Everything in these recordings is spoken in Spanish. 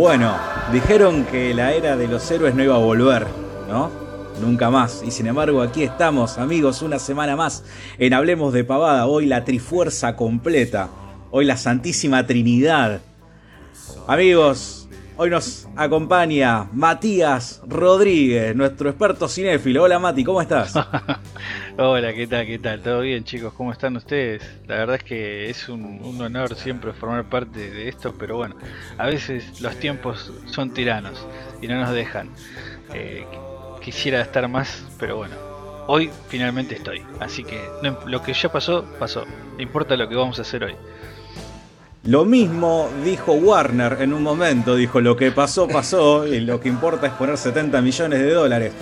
Bueno, dijeron que la era de los héroes no iba a volver, ¿no? Nunca más. Y sin embargo, aquí estamos, amigos, una semana más en Hablemos de Pavada. Hoy la Trifuerza completa. Hoy la Santísima Trinidad. Amigos, hoy nos acompaña Matías Rodríguez, nuestro experto cinéfilo. Hola Mati, ¿cómo estás? Hola, ¿qué tal? ¿Qué tal? ¿Todo bien, chicos? ¿Cómo están ustedes? La verdad es que es un, honor siempre formar parte de esto, pero bueno, a veces los tiempos son tiranos y no nos dejan. Eh, quisiera estar más, pero bueno, hoy finalmente estoy. Así que lo que ya pasó, pasó. No importa lo que vamos a hacer hoy. Lo mismo dijo Warner en un momento, dijo lo que pasó, pasó, y lo que importa es poner 70 millones de dólares.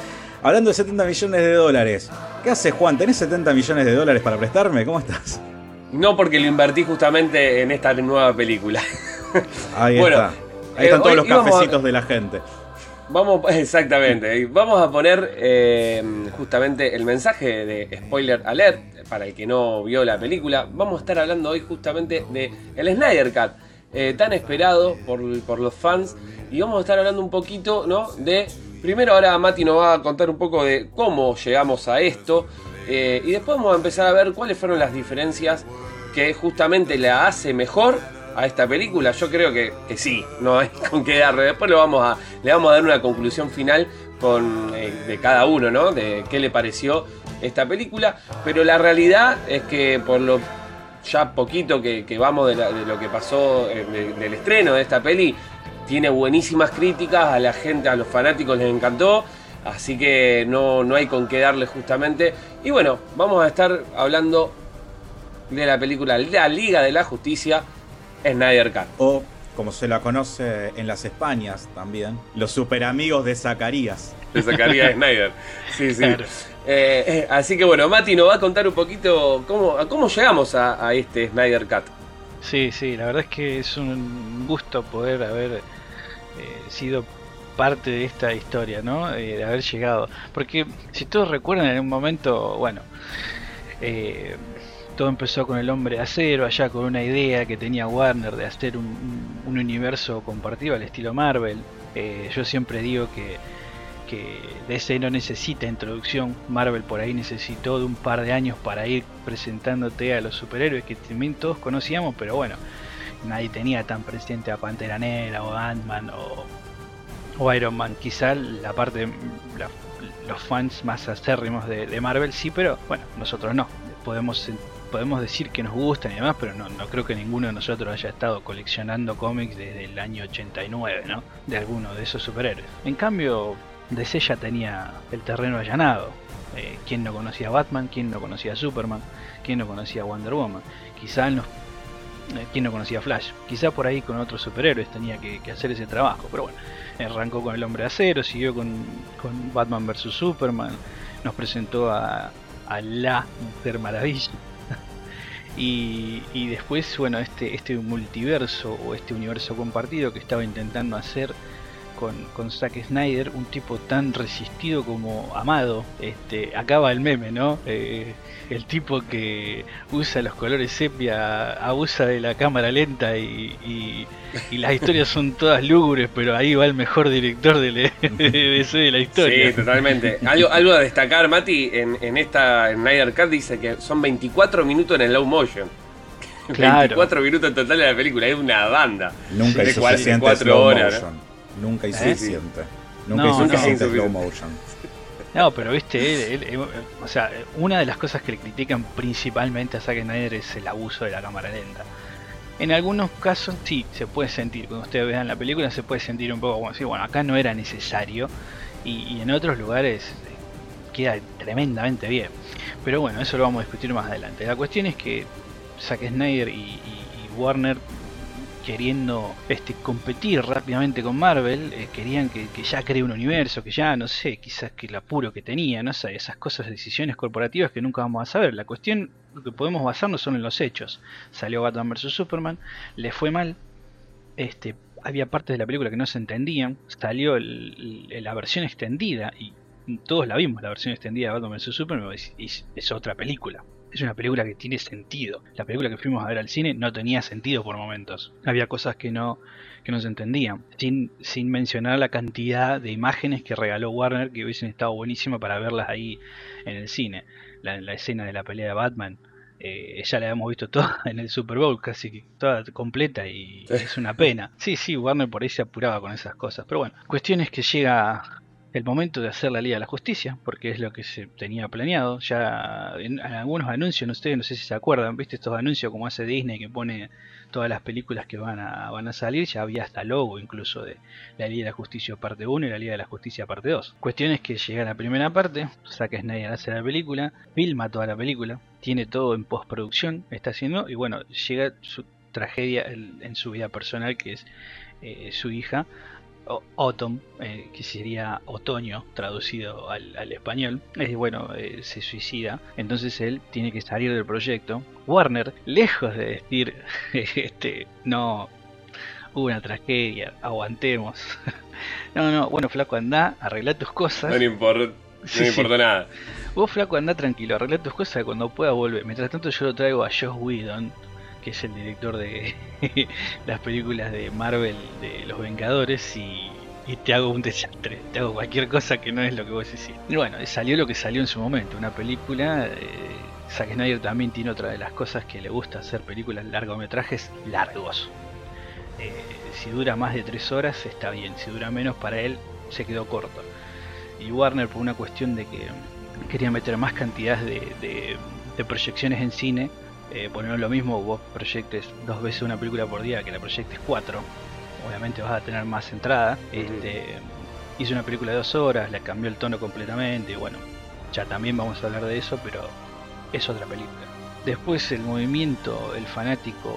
Hablando de 70 millones de dólares, ¿qué hace Juan? ¿Tenés 70 millones de dólares para prestarme? ¿Cómo estás? No porque lo invertí justamente en esta nueva película. Ahí Bueno, está. Ahí eh, están todos hoy los a- cafecitos de la gente. Vamos, exactamente. Vamos a poner eh, justamente el mensaje de spoiler alert para el que no vio la película. Vamos a estar hablando hoy justamente de el Snyder Cut, eh, tan esperado por, por los fans. Y vamos a estar hablando un poquito, ¿no? De primero ahora Mati nos va a contar un poco de cómo llegamos a esto eh, y después vamos a empezar a ver cuáles fueron las diferencias que justamente la hace mejor a esta película? Yo creo que, que sí, no hay con qué darle. Después lo vamos a, le vamos a dar una conclusión final con, eh, de cada uno, ¿no? De qué le pareció esta película. Pero la realidad es que por lo ya poquito que, vamos de, lo que pasó eh, de- del estreno de esta peli, tiene buenísimas críticas, a la gente, a los fanáticos les encantó. Así que no, no hay con qué darle justamente. Y bueno, vamos a estar hablando de la película La Liga de la Justicia, Snyder Cut. O, como se la conoce en las Españas también, los super amigos de Zacarías. De Zacarías Snyder. Sí, sí. Claro. Eh, eh, así que bueno, Mati nos va a contar un poquito cómo, cómo llegamos a, a este Snyder Cut. Sí, sí, la verdad es que es un gusto poder haber eh, sido parte de esta historia, ¿no? Eh, de haber llegado. Porque si todos recuerdan en un momento, bueno, eh, todo empezó con el hombre de acero, allá con una idea que tenía Warner de hacer un, un- un universo compartido al estilo Marvel. Eh, yo siempre digo que, que DC no necesita introducción, Marvel por ahí necesitó de un par de años para ir presentándote a los superhéroes que también todos conocíamos, pero bueno, nadie tenía tan presente a Pantera Negra o Ant-Man o, o Iron Man. Quizá la parte, la- los fans más acérrimos de, de Marvel sí, pero bueno, nosotros no. Podemos, podemos decir que nos gustan y demás, pero no, no creo que ninguno de nosotros haya estado coleccionando cómics desde el año 89, ¿no? De alguno de esos superhéroes. En cambio, DC ya tenía el terreno allanado. Eh, ¿Quién no conocía a Batman? ¿Quién no conocía Superman? ¿Quién no conocía Wonder Woman? Quizá no, eh, ¿quién no conocía Flash? Quizá por ahí con otros superhéroes tenía que, hacer ese trabajo. Pero bueno, arrancó con el Hombre de Acero, siguió con, con Batman vs. Superman, nos presentó a la Mujer Maravilla. Y, después, bueno, este, este multiverso o este universo compartido que estaba intentando hacer con, con Zack Snyder, un tipo tan resistido como amado. Este, acaba el meme, ¿no? Eh, el tipo que usa los colores sepia, abusa de la cámara lenta y, y- y las historias son todas lúgubres, pero ahí va el mejor director de, de, DC de la historia. Sí, totalmente. Algo, algo a destacar, Mati, en, en esta Snyder Cut dice que son 24 minutos en el low motion. Claro. 24 minutos en total de la película, es una banda. Nunca De hay suficiente 44 slow horas, motion. Nunca hay ¿Eh? suficiente. Nunca No, no. suficiente slow motion. No, pero viste, él- él- él- o sea, una de las cosas que le critican principalmente a Zack Snyder es el abuso de la cámara lenta. En algunos casos sí, se puede sentir, cuando ustedes vean la película se puede sentir un poco como decir, bueno, acá no era necesario y, en otros lugares eh, queda tremendamente bien. Pero bueno, eso lo vamos a discutir más adelante. La cuestión es que Zack Snyder y Warner queriendo este, competir rápidamente con Marvel, eh, querían que, ya cree un universo, que ya, no sé, quizás que el apuro que tenía, no sé, esas cosas, decisiones corporativas que nunca vamos a saber. La cuestión, lo que podemos basarnos son en los hechos. Salió Batman vs. Superman, le fue mal, este, había partes de la película que no se entendían, salió la versión extendida y todos la vimos, la versión extendida de Batman vs. Superman, y es otra película es una película que tiene sentido. La película que fuimos a ver al cine no tenía sentido por momentos. Había cosas que no, que no se entendían. Sin, sin mencionar la cantidad de imágenes que regaló Warner que hubiesen estado buenísimas para verlas ahí en el cine. La, la escena de la pelea de Batman. Eh, ya la hemos visto toda en el Super Bowl, casi toda completa y es una pena. Sí, sí, Warner por ahí se apuraba con esas cosas. Pero bueno, cuestión es que llega el momento de hacer la Liga de la Justicia, porque es lo que se tenía planeado. Ya en, algunos anuncios, ustedes no sé si se acuerdan, viste estos anuncios como hace Disney que pone todas las películas que van a, van a salir, ya había hasta logo incluso de la Liga de la Justicia parte 1 y la Liga de la Justicia parte 2. Cuestión es que llega la primera parte, Zack Snyder hace la película, filma toda la película, tiene todo en postproducción, está haciendo, y bueno, llega su tragedia en, su vida personal que es eh, su hija Autumn, eh, que sería otoño traducido al, español, es bueno, eh, se suicida, entonces él tiene que salir del proyecto. Warner, lejos de decir, este, no, hubo una tragedia, aguantemos. no, no, bueno, flaco, anda, arregla tus cosas. No le importa, no importa nada. Vos, flaco, anda tranquilo, arregla tus cosas cuando pueda volver. Mientras tanto, yo lo traigo a Josh Whedon que es el director de las películas de Marvel de los Vengadores y, te hago un desastre, te hago cualquier cosa que no es lo que vos decís. Y bueno, salió lo que salió en su momento, una película. Eh, Zack Snyder también tiene otra de las cosas que le gusta hacer películas largometrajes largos. Eh, si dura más de tres horas está bien, si dura menos para él se quedó corto. Y Warner por una cuestión de que quería meter más cantidad de proyecciones en cine, eh, lo mismo, vos proyectes dos veces una película por día que la proyectes cuatro, obviamente vas a tener más entrada. Este, hizo una película de dos horas, le cambió el tono completamente, bueno, ya también vamos a hablar de eso, pero es otra película. Después el movimiento, el fanático,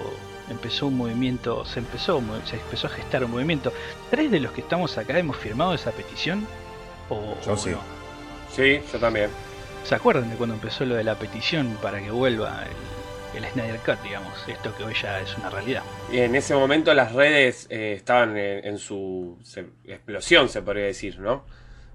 empezó un movimiento, se empezó, se empezó a gestar un movimiento. ¿Tres de los que estamos acá hemos firmado esa petición? ¿O, yo sí. Sí, yo también. ¿Se acuerdan de cuando empezó lo de la petición para que vuelva el, el Snyder Cut, digamos, esto que hoy ya es una realidad. Y en ese momento las redes eh, estaban en, su explosión, se podría decir, ¿no?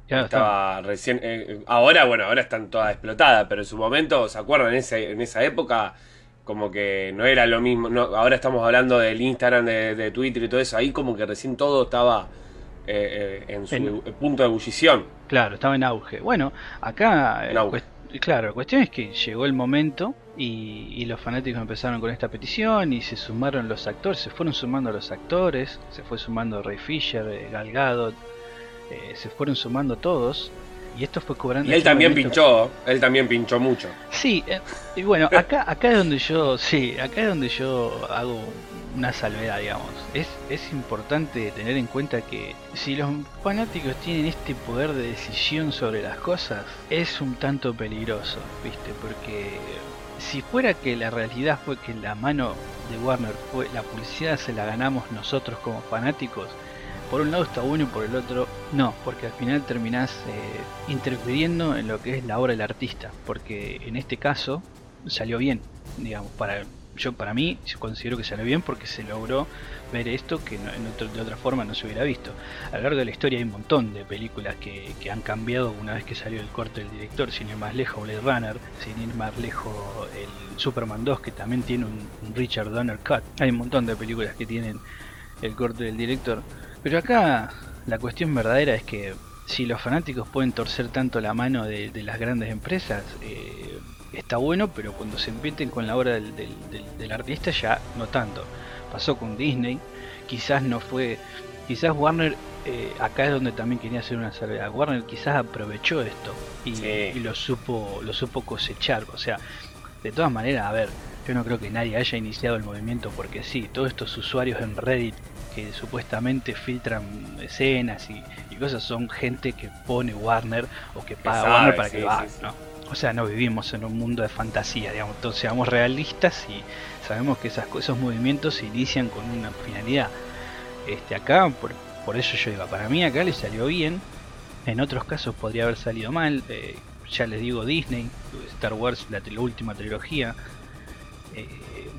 Ya estaba recién. Eh, ahora, bueno, ahora están todas explotadas, pero en su momento, ¿se acuerdan? En, ese, en esa época, como que no era lo mismo. No, ahora estamos hablando del Instagram, de, Twitter y todo eso. Ahí, como que recién todo estaba eh, en su punto de ebullición. Claro, estaba en auge. Bueno, acá. Claro, la cuestión es que llegó el momento y, los fanáticos empezaron con esta petición y se sumaron los actores, se fueron sumando los actores, se fue sumando Ray Fisher, eh, Gal Gadot, eh, se fueron sumando todos y esto fue cobrando. Y él también pinchó, él también pinchó mucho. Sí, eh, y bueno, acá, acá es donde yo, sí, acá es donde yo hago una salvedad, digamos. Es, es importante tener en cuenta que si los fanáticos tienen este poder de decisión sobre las cosas, es un tanto peligroso, ¿viste? Porque si fuera que la realidad fue que la mano de Warner fue la publicidad se la ganamos nosotros como fanáticos, por un lado está bueno y por el otro no, porque al final terminás eh, interfiriendo en lo que es la obra del artista, porque en este caso salió bien, digamos, para yo para mí considero que salió bien porque se logró ver esto que de otra forma no se hubiera visto. A lo largo de la historia hay un montón de películas que, han cambiado una vez que salió el corte del director, sin ir más lejos Blade Runner, sin ir más lejos el Superman 2 que también tiene un, Richard Donner Cut. Hay un montón de películas que tienen el corte del director. Pero acá la cuestión verdadera es que si los fanáticos pueden torcer tanto la mano de, las grandes empresas, eh, está bueno, pero cuando se meten con la obra del, artista ya no tanto. Pasó con Disney, quizás no fue, quizás Warner, eh, acá es donde también quería hacer una salvedad, Warner quizás aprovechó esto y, lo supo lo supo cosechar, o sea, de todas maneras, a ver, Yo no creo que nadie haya iniciado el movimiento porque sí, todos estos usuarios en Reddit que supuestamente filtran escenas y, cosas son gente que pone Warner o que paga Warner para que va, ¿no? O sea, no vivimos en un mundo de fantasía, digamos, entonces seamos realistas y sabemos que esas, esos movimientos se inician con una finalidad. Este, acá, por, por eso yo digo, para mí acá le salió bien, en otros casos podría haber salido mal, eh, ya les digo Disney, Star Wars, la, última trilogía, eh,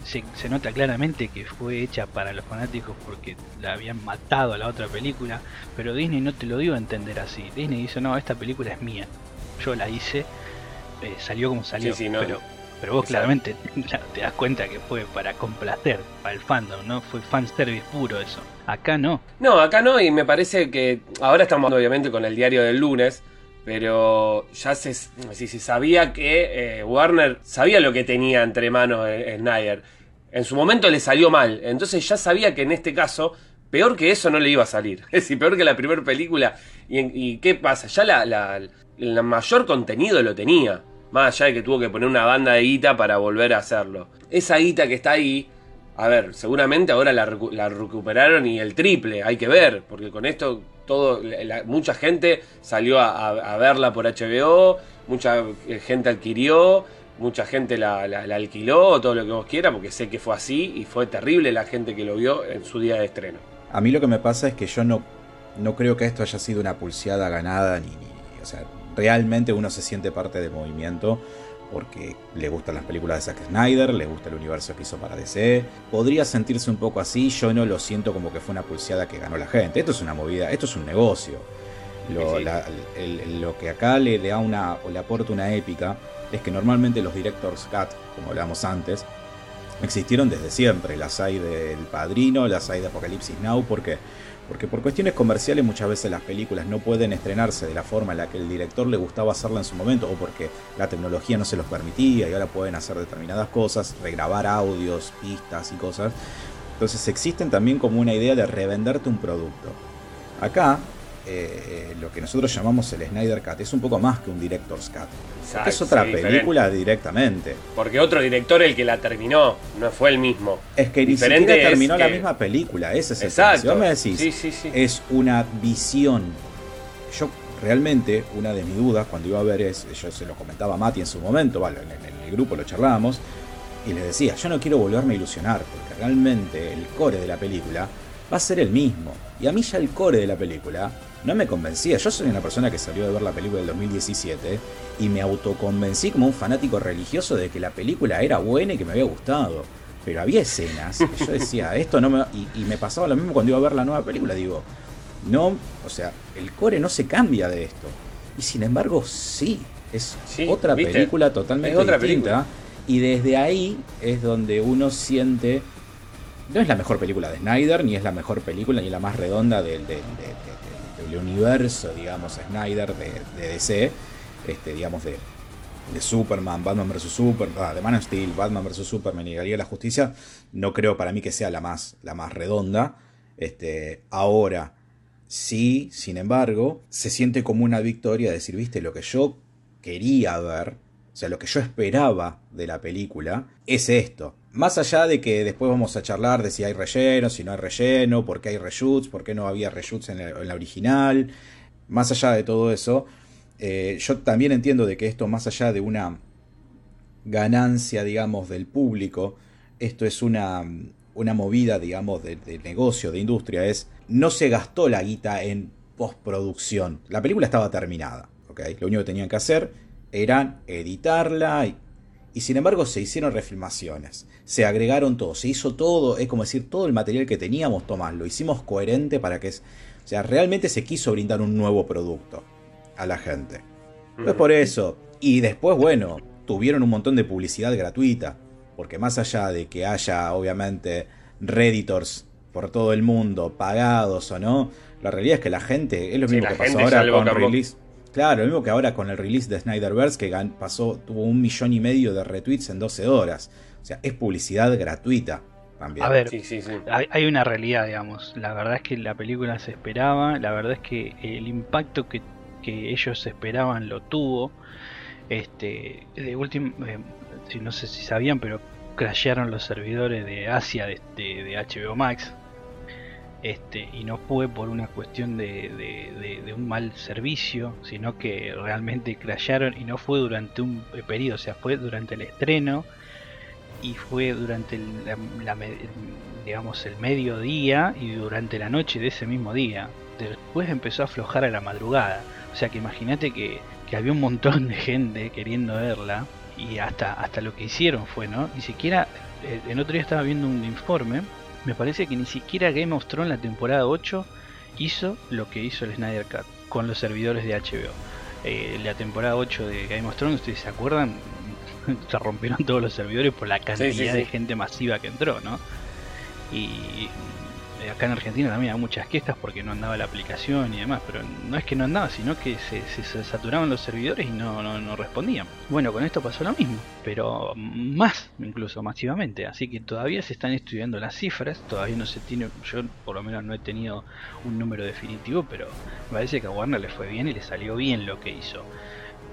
se, nota claramente que fue hecha para los fanáticos porque la habían matado a la otra película, pero Disney no te lo dio a entender así. Disney dice, no, esta película es mía, yo la hice, eh, salió como salió, pero, pero vos claramente te das cuenta que fue para complacer, para el fandom, ¿no? Fue fanservice puro eso. Acá no. No, acá no, y me parece que ahora estamos obviamente con el diario del lunes, pero ya se, se sabía que eh, Warner sabía lo que tenía entre manos eh, Snyder. En su momento le salió mal, entonces ya sabía que en este caso, peor que eso no le iba a salir. Es decir, peor que la primera película. ¿Y, qué pasa? Ya la, la, mayor contenido lo tenía. Más allá de que tuvo que poner una banda de guita para volver a hacerlo. Esa guita que está ahí, a ver, seguramente ahora la, la recuperaron y el triple, hay que ver, porque con esto todo, mucha gente salió a, verla por HBO, mucha eh, gente adquirió, mucha gente la, alquiló, todo lo que vos quieras, porque sé que fue así y fue terrible la gente que lo vio en su día de estreno. A mí lo que me pasa es que yo no, no creo que esto haya sido una pulseada ganada, ni, ni o sea, realmente uno se siente parte del movimiento porque le gustan las películas de Zack Snyder, le gusta el universo que hizo para DC. Podría sentirse un poco así, yo no lo siento como que fue una pulseada que ganó la gente. Esto es una movida, esto es un negocio. Lo, que acá le da una, o le aporta una épica es que normalmente los directors cut, como hablamos antes, existieron desde siempre. Las hay del Padrino, las hay de Apocalipsis Now, porque porque por cuestiones comerciales muchas veces las películas no pueden estrenarse de la forma en la que el director le gustaba hacerla en su momento o porque la tecnología no se los permitía y ahora pueden hacer determinadas cosas, regrabar audios, pistas y cosas. Entonces existen también como una idea de revenderte un producto. Acá eh, lo que nosotros llamamos el Snyder Cut es un poco más que un Director's Cut. es otra película directamente. Porque otro director el que la terminó, no fue el mismo. Es que ni siquiera terminó la misma película, ese es el Exacto. Si vos me decís, es una visión. Yo realmente, una de mis dudas cuando iba a ver es, yo se lo comentaba a Mati en su momento, vale, en, en el grupo lo charlábamos, y le decía, yo no quiero volverme a ilusionar, porque realmente el core de la película va a ser el mismo. Y a mí ya el core de la película no me convencía. Yo soy una persona que salió de ver la película del 2017 y me autoconvencí como un fanático religioso de que la película era buena y que me había gustado. Pero había escenas que yo decía, esto no me... Y, me pasaba lo mismo cuando iba a ver la nueva película. Digo, no, o sea, el core no se cambia de esto. Y sin embargo, sí, es otra película totalmente otra distinta. Y desde ahí es donde uno siente no es la mejor película de Snyder, ni es la mejor película, ni la más redonda del, universo, digamos, Snyder de, DC, este, digamos, de, Superman, Batman vs. Superman, ah, de Man of Steel, Batman vs. Superman y Liga de la Justicia, no creo para mí que sea la más, la más redonda. Este, ahora, sí, sin embargo, se siente como una victoria decir, viste, lo que yo quería ver, o sea, lo que yo esperaba de la película, es esto. Más allá de que después vamos a charlar de si hay relleno, si no hay relleno, por qué hay reshoots, por qué no había reshoots en, la original, más allá de todo eso, eh, yo también entiendo de que esto, más allá de una ganancia, digamos, del público, esto es una, una movida, digamos, de, negocio, de industria, es no se gastó la guita en postproducción. La película estaba terminada, ¿ok? Lo único que tenían que hacer era editarla y sin embargo se hicieron refilmaciones, se agregaron todo, se hizo todo, es como decir, todo el material que teníamos, Tomás, lo hicimos coherente para que, o sea, realmente se quiso brindar un nuevo producto a la gente. Pues por eso, y después, bueno, tuvieron un montón de publicidad gratuita, porque más allá de que haya, obviamente, redditors por todo el mundo, pagados o no, la realidad es que la gente, es lo mismo que pasó ahora con release. Claro, lo mismo que ahora con el release de Snyderverse, que pasó, tuvo un millón y medio de retweets en 12 horas. O sea, es publicidad gratuita también. A ver, Hay, una realidad, digamos. La verdad es que la película se esperaba, la verdad es que el impacto que, ellos esperaban lo tuvo. Este, de último, eh, no sé si sabían, pero crashearon los servidores de Asia de, de HBO Max este, y no fue por una cuestión de, un mal servicio, sino que realmente crasharon y no fue durante un periodo, o sea, fue durante el estreno y fue durante el, digamos el mediodía y durante la noche de ese mismo día. Después empezó a aflojar a la madrugada, o sea que imagínate que, había un montón de gente queriendo verla y hasta hasta lo que hicieron fue, ¿no? Ni siquiera el otro día estaba viendo un informe me parece que ni siquiera Game of Thrones la temporada 8 hizo lo que hizo el Snyder Cut con los servidores de HBO. Eh, la temporada 8 de Game of Thrones, ¿ustedes se acuerdan? se rompieron todos los servidores por la cantidad de gente masiva que entró, ¿no? Y acá en Argentina también hay muchas quejas porque no andaba la aplicación y demás, pero no es que no andaba, sino que se, saturaban los servidores y no, no, respondían. Bueno, con esto pasó lo mismo, pero más, incluso masivamente, así que todavía se están estudiando las cifras, todavía no se tiene, yo por lo menos no he tenido un número definitivo, pero me parece que a Warner le fue bien y le salió bien lo que hizo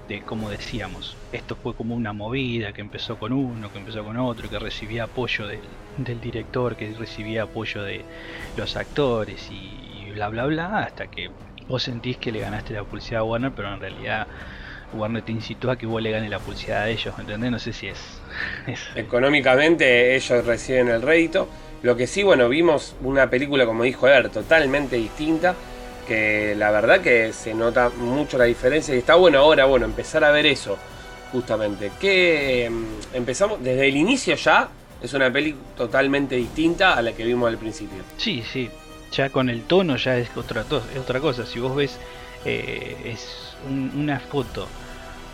de como decíamos, esto fue como una movida que empezó con uno, que empezó con otro, que recibía apoyo del, director, que recibía apoyo de los actores y, bla bla bla, hasta que vos sentís que le ganaste la publicidad a Warner, pero en realidad Warner te incitó a que vos le ganes la publicidad a ellos, ¿entendés? No sé si es. Económicamente ellos reciben el rédito. Lo que sí, bueno, vimos una película, como dijo Ever, totalmente distinta que la verdad que se nota mucho la diferencia y está bueno ahora, bueno, empezar a ver eso, justamente. Que mm, empezamos desde el inicio ya, es una peli totalmente distinta a la que vimos al principio. Sí, sí, ya con el tono ya es otra, es otra cosa. Si vos ves, eh, es una foto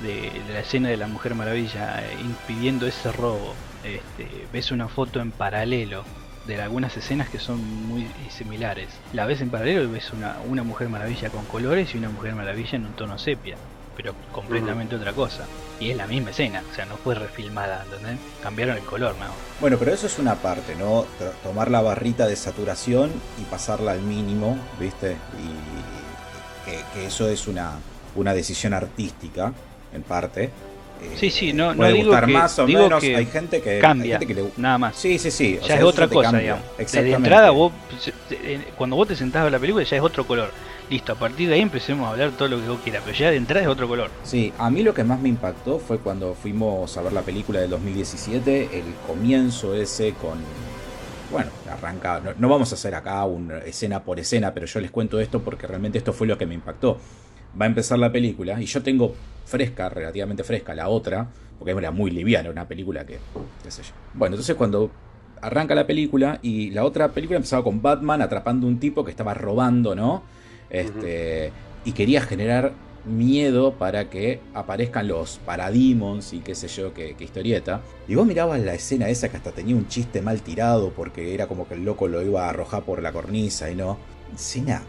de, la escena de la Mujer Maravilla eh, impidiendo ese robo, este, ves una foto en paralelo de algunas escenas que son muy similares. La ves en paralelo y ves una, una Mujer Maravilla con colores y una Mujer Maravilla en un tono sepia, pero completamente otra cosa. Y es la misma escena, o sea, no fue refilmada, ¿entendés? Cambiaron el color, ¿no? Bueno, pero eso es una parte, ¿no? Tomar la barrita de saturación y pasarla al mínimo, ¿viste? Y que, que eso es una, una decisión artística, en parte Sí, sí, no, no digo que, más o digo menos. Que hay gente que cambia, le... nada más. Sí, sí, sí. ya es otra cosa, digamos. De entrada, vos, cuando vos te sentás a la película, ya es otro color. Listo, a partir de ahí empecemos a hablar todo lo que vos quieras, pero ya de entrada es otro color. Sí, a mí lo que más me impactó fue cuando fuimos a ver la película del 2017, el comienzo ese con bueno, arranca, no, no, vamos a hacer acá una escena por escena, pero yo les cuento esto porque realmente esto fue lo que me impactó va a empezar la película y yo tengo fresca, relativamente fresca, la otra, porque era muy liviana, una película que, qué sé yo. Bueno, entonces cuando arranca la película y la otra película empezaba con Batman atrapando un tipo que estaba robando, ¿no? Este, Y quería generar miedo para que aparezcan los parademons y qué sé yo, qué, qué, historieta. Y vos mirabas la escena esa que hasta tenía un chiste mal tirado porque era como que el loco lo iba a arrojar por la cornisa y no. Escena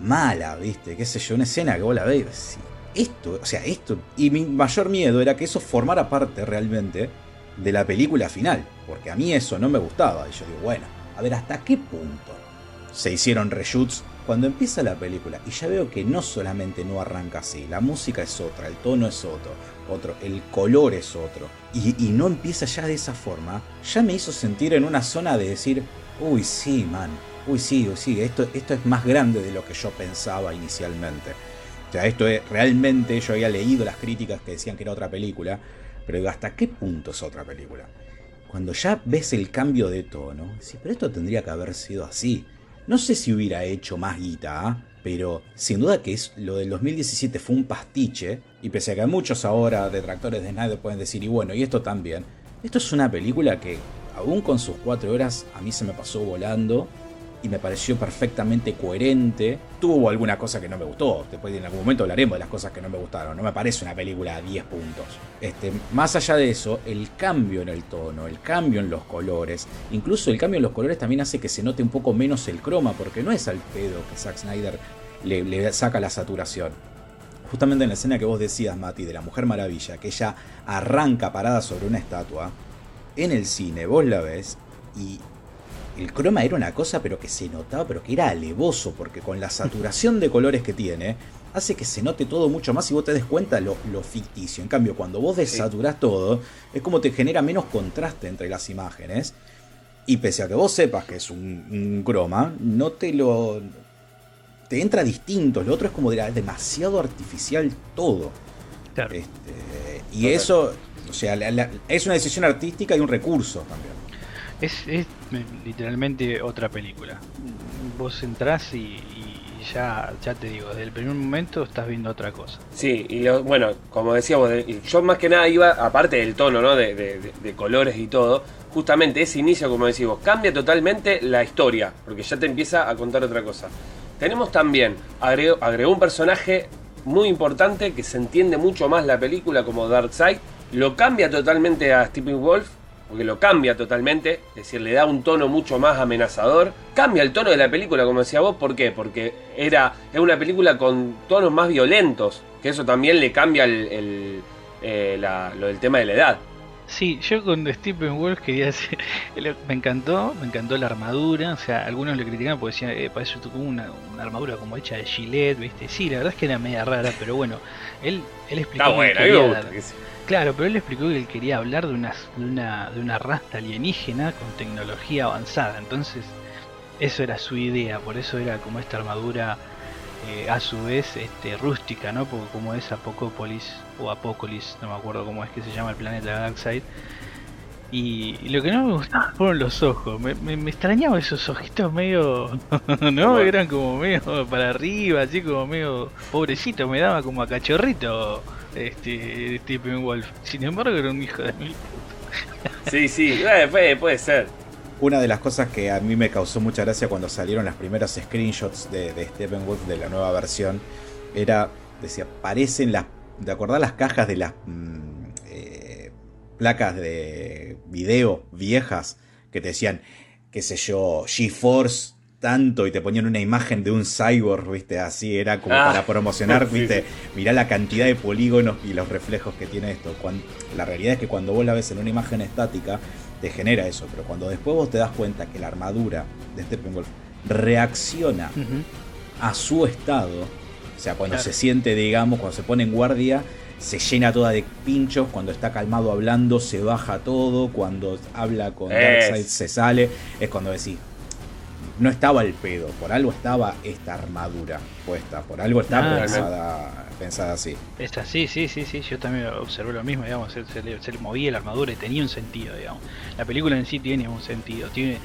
mala, ¿viste? Qué sé yo, una escena que vos la ves esto, o sea, esto. Y mi mayor miedo era que eso formara parte realmente de la película final, porque a mí eso no me gustaba. Y yo digo, bueno, a ver, ¿hasta qué punto se hicieron reshoots cuando empieza la película? Y ya veo que no solamente no arranca así, la música es otra, el tono es otro, otro el color es otro, y, y no empieza ya de esa forma, ya me hizo sentir en una zona de decir, uy, sí, man, uy, sí, uy, sí, esto, esto es más grande de lo que yo pensaba inicialmente. O sea, esto es realmente, yo había leído las críticas que decían que era otra película, pero digo, ¿hasta qué punto es otra película? Cuando ya ves el cambio de tono, sí, pero esto tendría que haber sido así. No sé si hubiera hecho más guita, ¿ah? pero sin duda que es, lo del 2017 fue un pastiche, y pese a que muchos ahora detractores de Snyder pueden decir, y bueno, y esto también, esto es una película que, aún con sus cuatro horas, a mí se me pasó volando, y me pareció perfectamente coherente. Tuvo alguna cosa que no me gustó, después en algún momento hablaremos de las cosas que no me gustaron, no me parece una película a 10 puntos. Este, más allá de eso, el cambio en el tono, el cambio en los colores, incluso el cambio en los colores también hace que se note un poco menos el croma, porque no es al pedo que Zack Snyder le, le saca la saturación. Justamente en la escena que vos decías, Mati, de la Mujer Maravilla, que ella arranca parada sobre una estatua, en el cine vos la ves y el croma era una cosa pero que se notaba, pero que era alevoso, porque con la saturación de colores que tiene, hace que se note todo mucho más y vos te des cuenta lo, lo ficticio. En cambio, cuando vos desaturás todo, es como te genera menos contraste entre las imágenes. Y pese a que vos sepas que es un, un croma, no te lo. te entra distinto. Lo otro es como de- demasiado artificial todo. Claro. Este, y eso, o sea, la- la- es una decisión artística y un recurso también. Es, es literalmente otra película. Vos entrás y, ya, ya te digo, desde el primer momento estás viendo otra cosa. Sí, y bueno, como decíamos, de- yo más que nada iba, aparte del tono, ¿no? De colores y todo, justamente ese inicio, como decimos, cambia totalmente la historia, porque ya te empieza a contar otra cosa. Tenemos también, agregó, agregó un personaje muy importante que se entiende mucho más la película como Darkseid, lo cambia totalmente a Stephen Wolf, porque lo cambia totalmente, es decir, le da un tono mucho más amenazador. Cambia el tono de la película, como decía vos, ¿por qué? Porque era, es una película con tonos más violentos, que eso también le cambia el, el, eh, la- lo del tema de la edad. Sí, yo con Stephen Wolf quería decir, me encantó, me encantó la armadura, o sea, algunos le criticaban porque decían, eh, parece como una, una armadura como hecha de Gillette, ¿viste? Sí, la verdad es que era media rara, pero bueno, él, él explicó Está que bueno, a mí quería me gusta. que sí. Claro, pero él explicó que él quería hablar de una, de una, de una raza alienígena con tecnología avanzada. Entonces, eso era su idea, por eso era como esta armadura eh, a su vez este, rústica, ¿no? Porque como es Apocópolis o Apócolis, no me acuerdo cómo es que se llama el planeta Darkseid. Y, lo que no me gustaba fueron los ojos. Me, me, me extrañaba esos ojitos medio. ¿No? Bueno. Eran como medio para arriba, así como medio. Pobrecito, me daba como a cachorrito este Stephen Wolf. Sin embargo, era un hijo de mil. Sí, sí, eh, puede, puede ser. Una de las cosas que a mí me causó mucha gracia cuando salieron las primeras screenshots de, de Steppenwolf de la nueva versión era, decía, parecen las, ¿te acordás las cajas de las mm, placas de video viejas que te decían, qué sé yo, GeForce tanto y te ponían una imagen de un cyborg, viste, así era como Ah, para promocionar, sí, viste, sí. mirá la cantidad de polígonos y los reflejos que tiene esto. Cuan- la realidad es que cuando vos la ves en una imagen estática, te genera eso, pero cuando después vos te das cuenta que la armadura de Steppenwolf reacciona a su estado, o sea, cuando Claro. se siente, digamos, cuando se pone en guardia, se llena toda de pinchos, cuando está calmado hablando, se baja todo, cuando habla con. Darkseid se sale, es cuando decís, no estaba el pedo, por algo estaba esta armadura puesta, por algo está Ah, pensada, pensada así. Esta, sí, sí, sí, sí, yo también observé lo mismo, digamos, se, se le, se le movía la armadura y tenía un sentido, digamos. La película en sí tiene un sentido, tiene...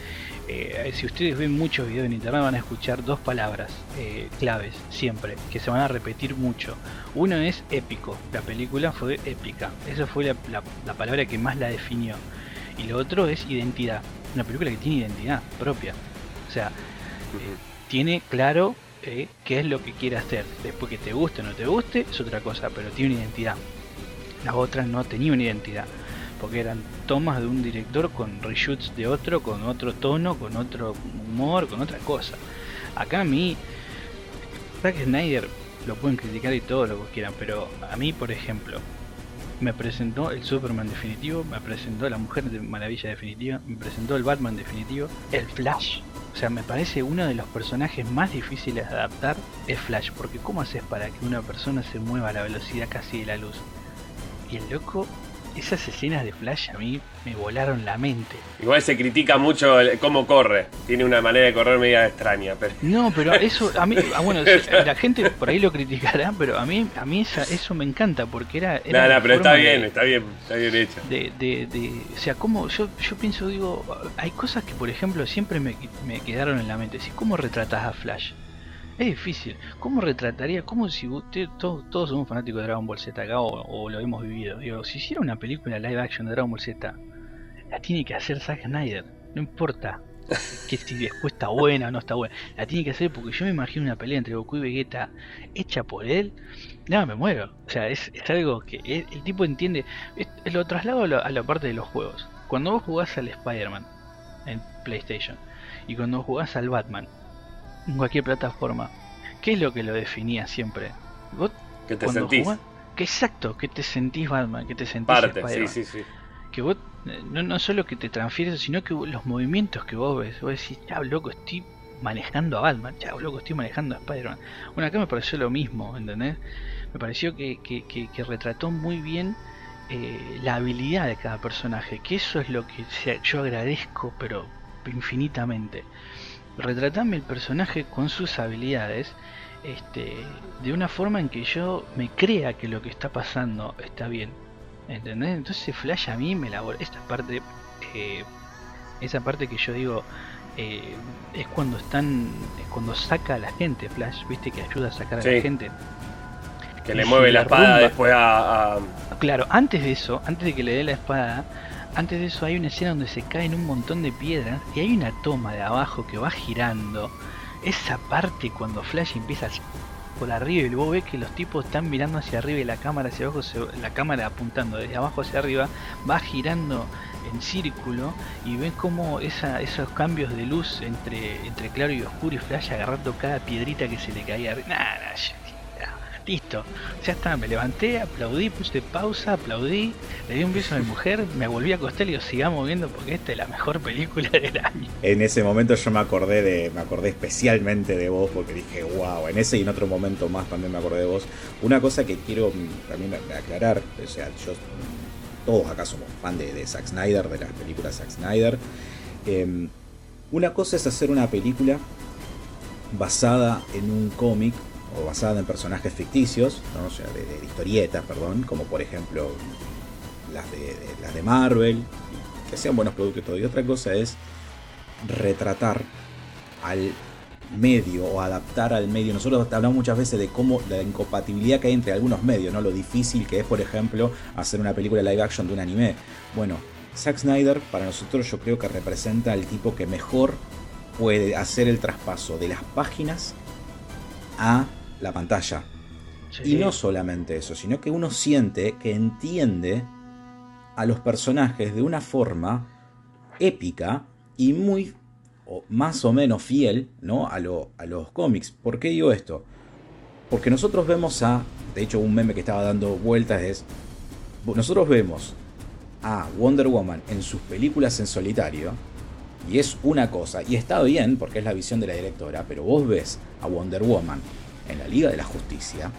eh, si ustedes ven muchos videos en internet van a escuchar dos palabras eh, claves siempre, que se van a repetir mucho. Uno es épico, la película fue épica, esa fue la, la- la palabra que más la definió. Y lo otro es identidad, una película que tiene identidad propia. O sea, tiene claro eh, qué es lo que quiere hacer. Después que te guste o no te guste es otra cosa, pero tiene una identidad. Las otras no tenían una identidad, porque eran tomas de un director con reshoots de otro, con otro tono, con otro humor, con otra cosa. Acá a mí, Zack Snyder lo pueden criticar y todo lo que quieran, pero a mí, por ejemplo, me presentó el Superman definitivo, me presentó la Mujer de Maravilla definitiva, me presentó el Batman definitivo, el Flash. O sea, me parece uno de los personajes más difíciles de adaptar es Flash, porque ¿cómo haces para que una persona se mueva a la velocidad casi de la luz? Y el loco, esas escenas de Flash a mí me volaron la mente. Igual se critica mucho el- cómo corre. Tiene una manera de correr media extraña, pero. No, pero eso a mí, ah, bueno, sí, la gente por ahí lo criticará, pero a mí, a mí esa- eso me encanta porque era. era No, no, pero está forma de- bien, está bien, está bien hecho. de, de, de- o sea, como yo, yo pienso, digo, hay cosas que por ejemplo siempre me, me quedaron en la mente. Si, ¿Cómo retratas a Flash? Es difícil. ¿Cómo retrataría? ¿Cómo si usted, todos, somos fanáticos de Dragon Ball Z acá o, lo hemos vivido? Digo, si hiciera una película live action de Dragon Ball Z, la tiene que hacer Zack Snyder. No importa que si después está buena o no está buena. La tiene que hacer porque yo me imagino una pelea entre Goku y Vegeta hecha por él. No, me muero. O sea, es, algo que el, el tipo entiende. Lo traslado a la, a la parte de los juegos. Cuando vos jugás al Spider-Man en PlayStation y cuando jugás al Batman en cualquier plataforma, ¿qué es lo que lo definía siempre? Vos Que te sentís jugás- que exacto, que te sentís Batman, que te sentís parte, sí, Spider-Man sí, sí. que vos eh, no, no solo que te transfieres, sino que los movimientos que vos ves, vos decís, ya loco, estoy manejando a Batman. Chao, loco, estoy manejando a Spider-Man. Bueno, acá me pareció lo mismo, ¿entendés? Me pareció que, que, que, retrató muy bien eh, la habilidad de cada personaje, que eso es lo que yo agradezco, pero infinitamente. Retratame el personaje con sus habilidades este, de una forma en que yo me crea que lo que está pasando está bien. ¿Entendés? Entonces Flash a mí me elabora esta parte, eh, esa parte que yo digo, eh, es cuando están, es cuando saca a la gente Flash, viste que ayuda a sacar a la gente. Que le mueve la espada después a, Claro, antes de eso, antes de que le dé la espada, antes de eso hay una escena donde se caen un montón de piedras y hay una toma de abajo que va girando esa parte cuando Flash empieza por arriba y luego ve que los tipos están mirando hacia arriba y la cámara hacia abajo, la cámara apuntando desde abajo hacia arriba, va girando en círculo y ves como esos cambios de luz entre, entre claro y oscuro y Flash agarrando cada piedrita que se le caía. Nah, Listo, ya está, me levanté, aplaudí, puse pausa, aplaudí, le di un beso a mi mujer, me volví a acostar y digo, sigamos viendo porque esta es la mejor película del año. En ese momento yo me acordé de, me acordé especialmente de vos porque dije, wow, en ese y en otro momento más también me acordé de vos. Una cosa que quiero también aclarar, o sea, yo todos acá somos fan de, Zack Snyder, de las películas Zack Snyder. Em, una cosa es hacer una película basada en un cómic o basada en personajes ficticios, o sea, de, historietas, perdón, como por ejemplo las de, las de Marvel, que sean buenos productos y todo. Y otra cosa es retratar al medio o adaptar al medio. Nosotros hablamos muchas veces de cómo la incompatibilidad que hay entre algunos medios, ¿no? Lo difícil que es, por ejemplo, hacer una película live action de un anime. Bueno, Zack Snyder para nosotros yo creo que representa al tipo que mejor puede hacer el traspaso de las páginas a la pantalla. Y no solamente eso, sino que uno siente que entiende a los personajes de una forma épica y muy o más o menos fiel ¿no? a, lo, a los cómics. ¿Por qué digo esto? Porque nosotros vemos a, de hecho un meme que estaba dando vueltas es, nosotros vemos a Wonder Woman en sus películas en solitario, y es una cosa, y está bien porque es la visión de la directora, pero vos ves a Wonder Woman en la Liga de la Justicia,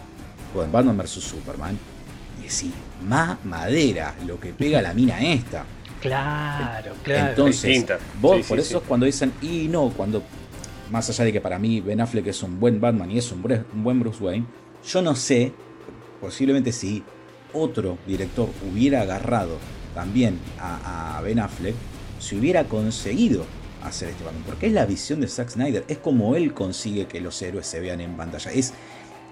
con Batman vs. Superman, y decís, más madera lo que pega la mina esta. Claro, claro. Entonces, vos, por eso es cuando dicen, y no, cuando, más allá de que para mí Ben Affleck es un buen Batman y es un, buen Bruce Wayne, yo no sé, posiblemente si otro director hubiera agarrado también a, a Ben Affleck, si hubiera conseguido hacer este Batman. Porque es la visión de Zack Snyder. Es como él consigue que los héroes se vean en pantalla. Es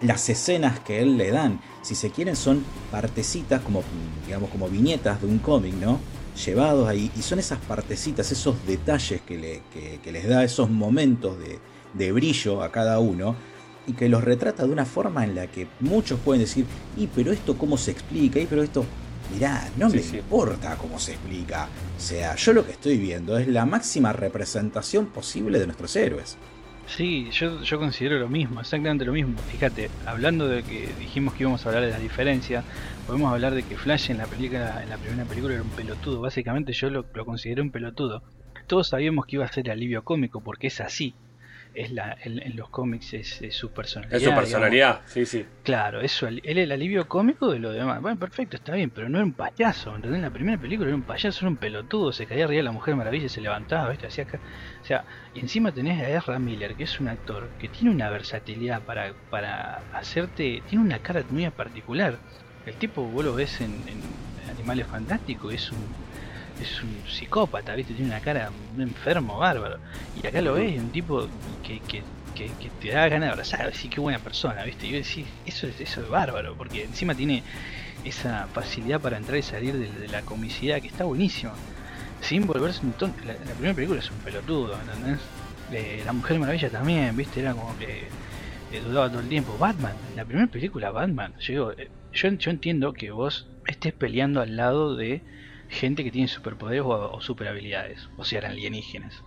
las escenas que él le dan. Si se quieren, son partecitas, como, digamos, como viñetas de un cómic, ¿no? Llevados ahí. Y son esas partecitas, esos detalles que, le, les da esos momentos de, de brillo a cada uno y que los retrata de una forma en la que muchos pueden decir, y pero esto cómo se explica, y pero esto mirá, no me importa cómo se explica. O sea, yo lo que estoy viendo es la máxima representación posible de nuestros héroes. Sí, yo, yo considero lo mismo, exactamente lo mismo. Fíjate, hablando de que dijimos que íbamos a hablar de la diferencia, podemos hablar de que Flash en la película, en la primera película era un pelotudo. Básicamente yo lo, lo consideré un pelotudo. Todos sabíamos que iba a ser alivio cómico, porque es así es la, en, los cómics es, su personalidad. Es su personalidad, sí, sí. Claro, eso, él es el alivio cómico de lo demás. Bueno, perfecto, está bien, pero no era un payaso, ¿entendés? En la primera película era un payaso, era un pelotudo, se caía arriba de la Mujer Maravilla y se levantaba, ¿viste? Hacía acá. O sea, y encima tenés a Ezra Miller, que es un actor que tiene una versatilidad para, para hacerte. tiene una cara muy particular. El tipo, vos lo ves en, en Animales Fantásticos, es un es un psicópata, ¿viste? Tiene una cara enfermo bárbaro. Y acá lo ves, un tipo que, que, que, te da ganas de abrazar, decir qué buena persona, ¿viste? Y yo decís, eso es, eso es bárbaro, porque encima tiene esa facilidad para entrar y salir de, la comicidad que está buenísimo. Sin volverse un tonto. La, primera película es un pelotudo, ¿entendés? Eh, la Mujer Maravilla también, ¿viste? Era como que eh, dudaba todo el tiempo. Batman, la primera película, Batman. Yo, eh, yo, yo entiendo que vos estés peleando al lado de gente que tiene superpoderes o, super habilidades, o sea, eran alienígenas.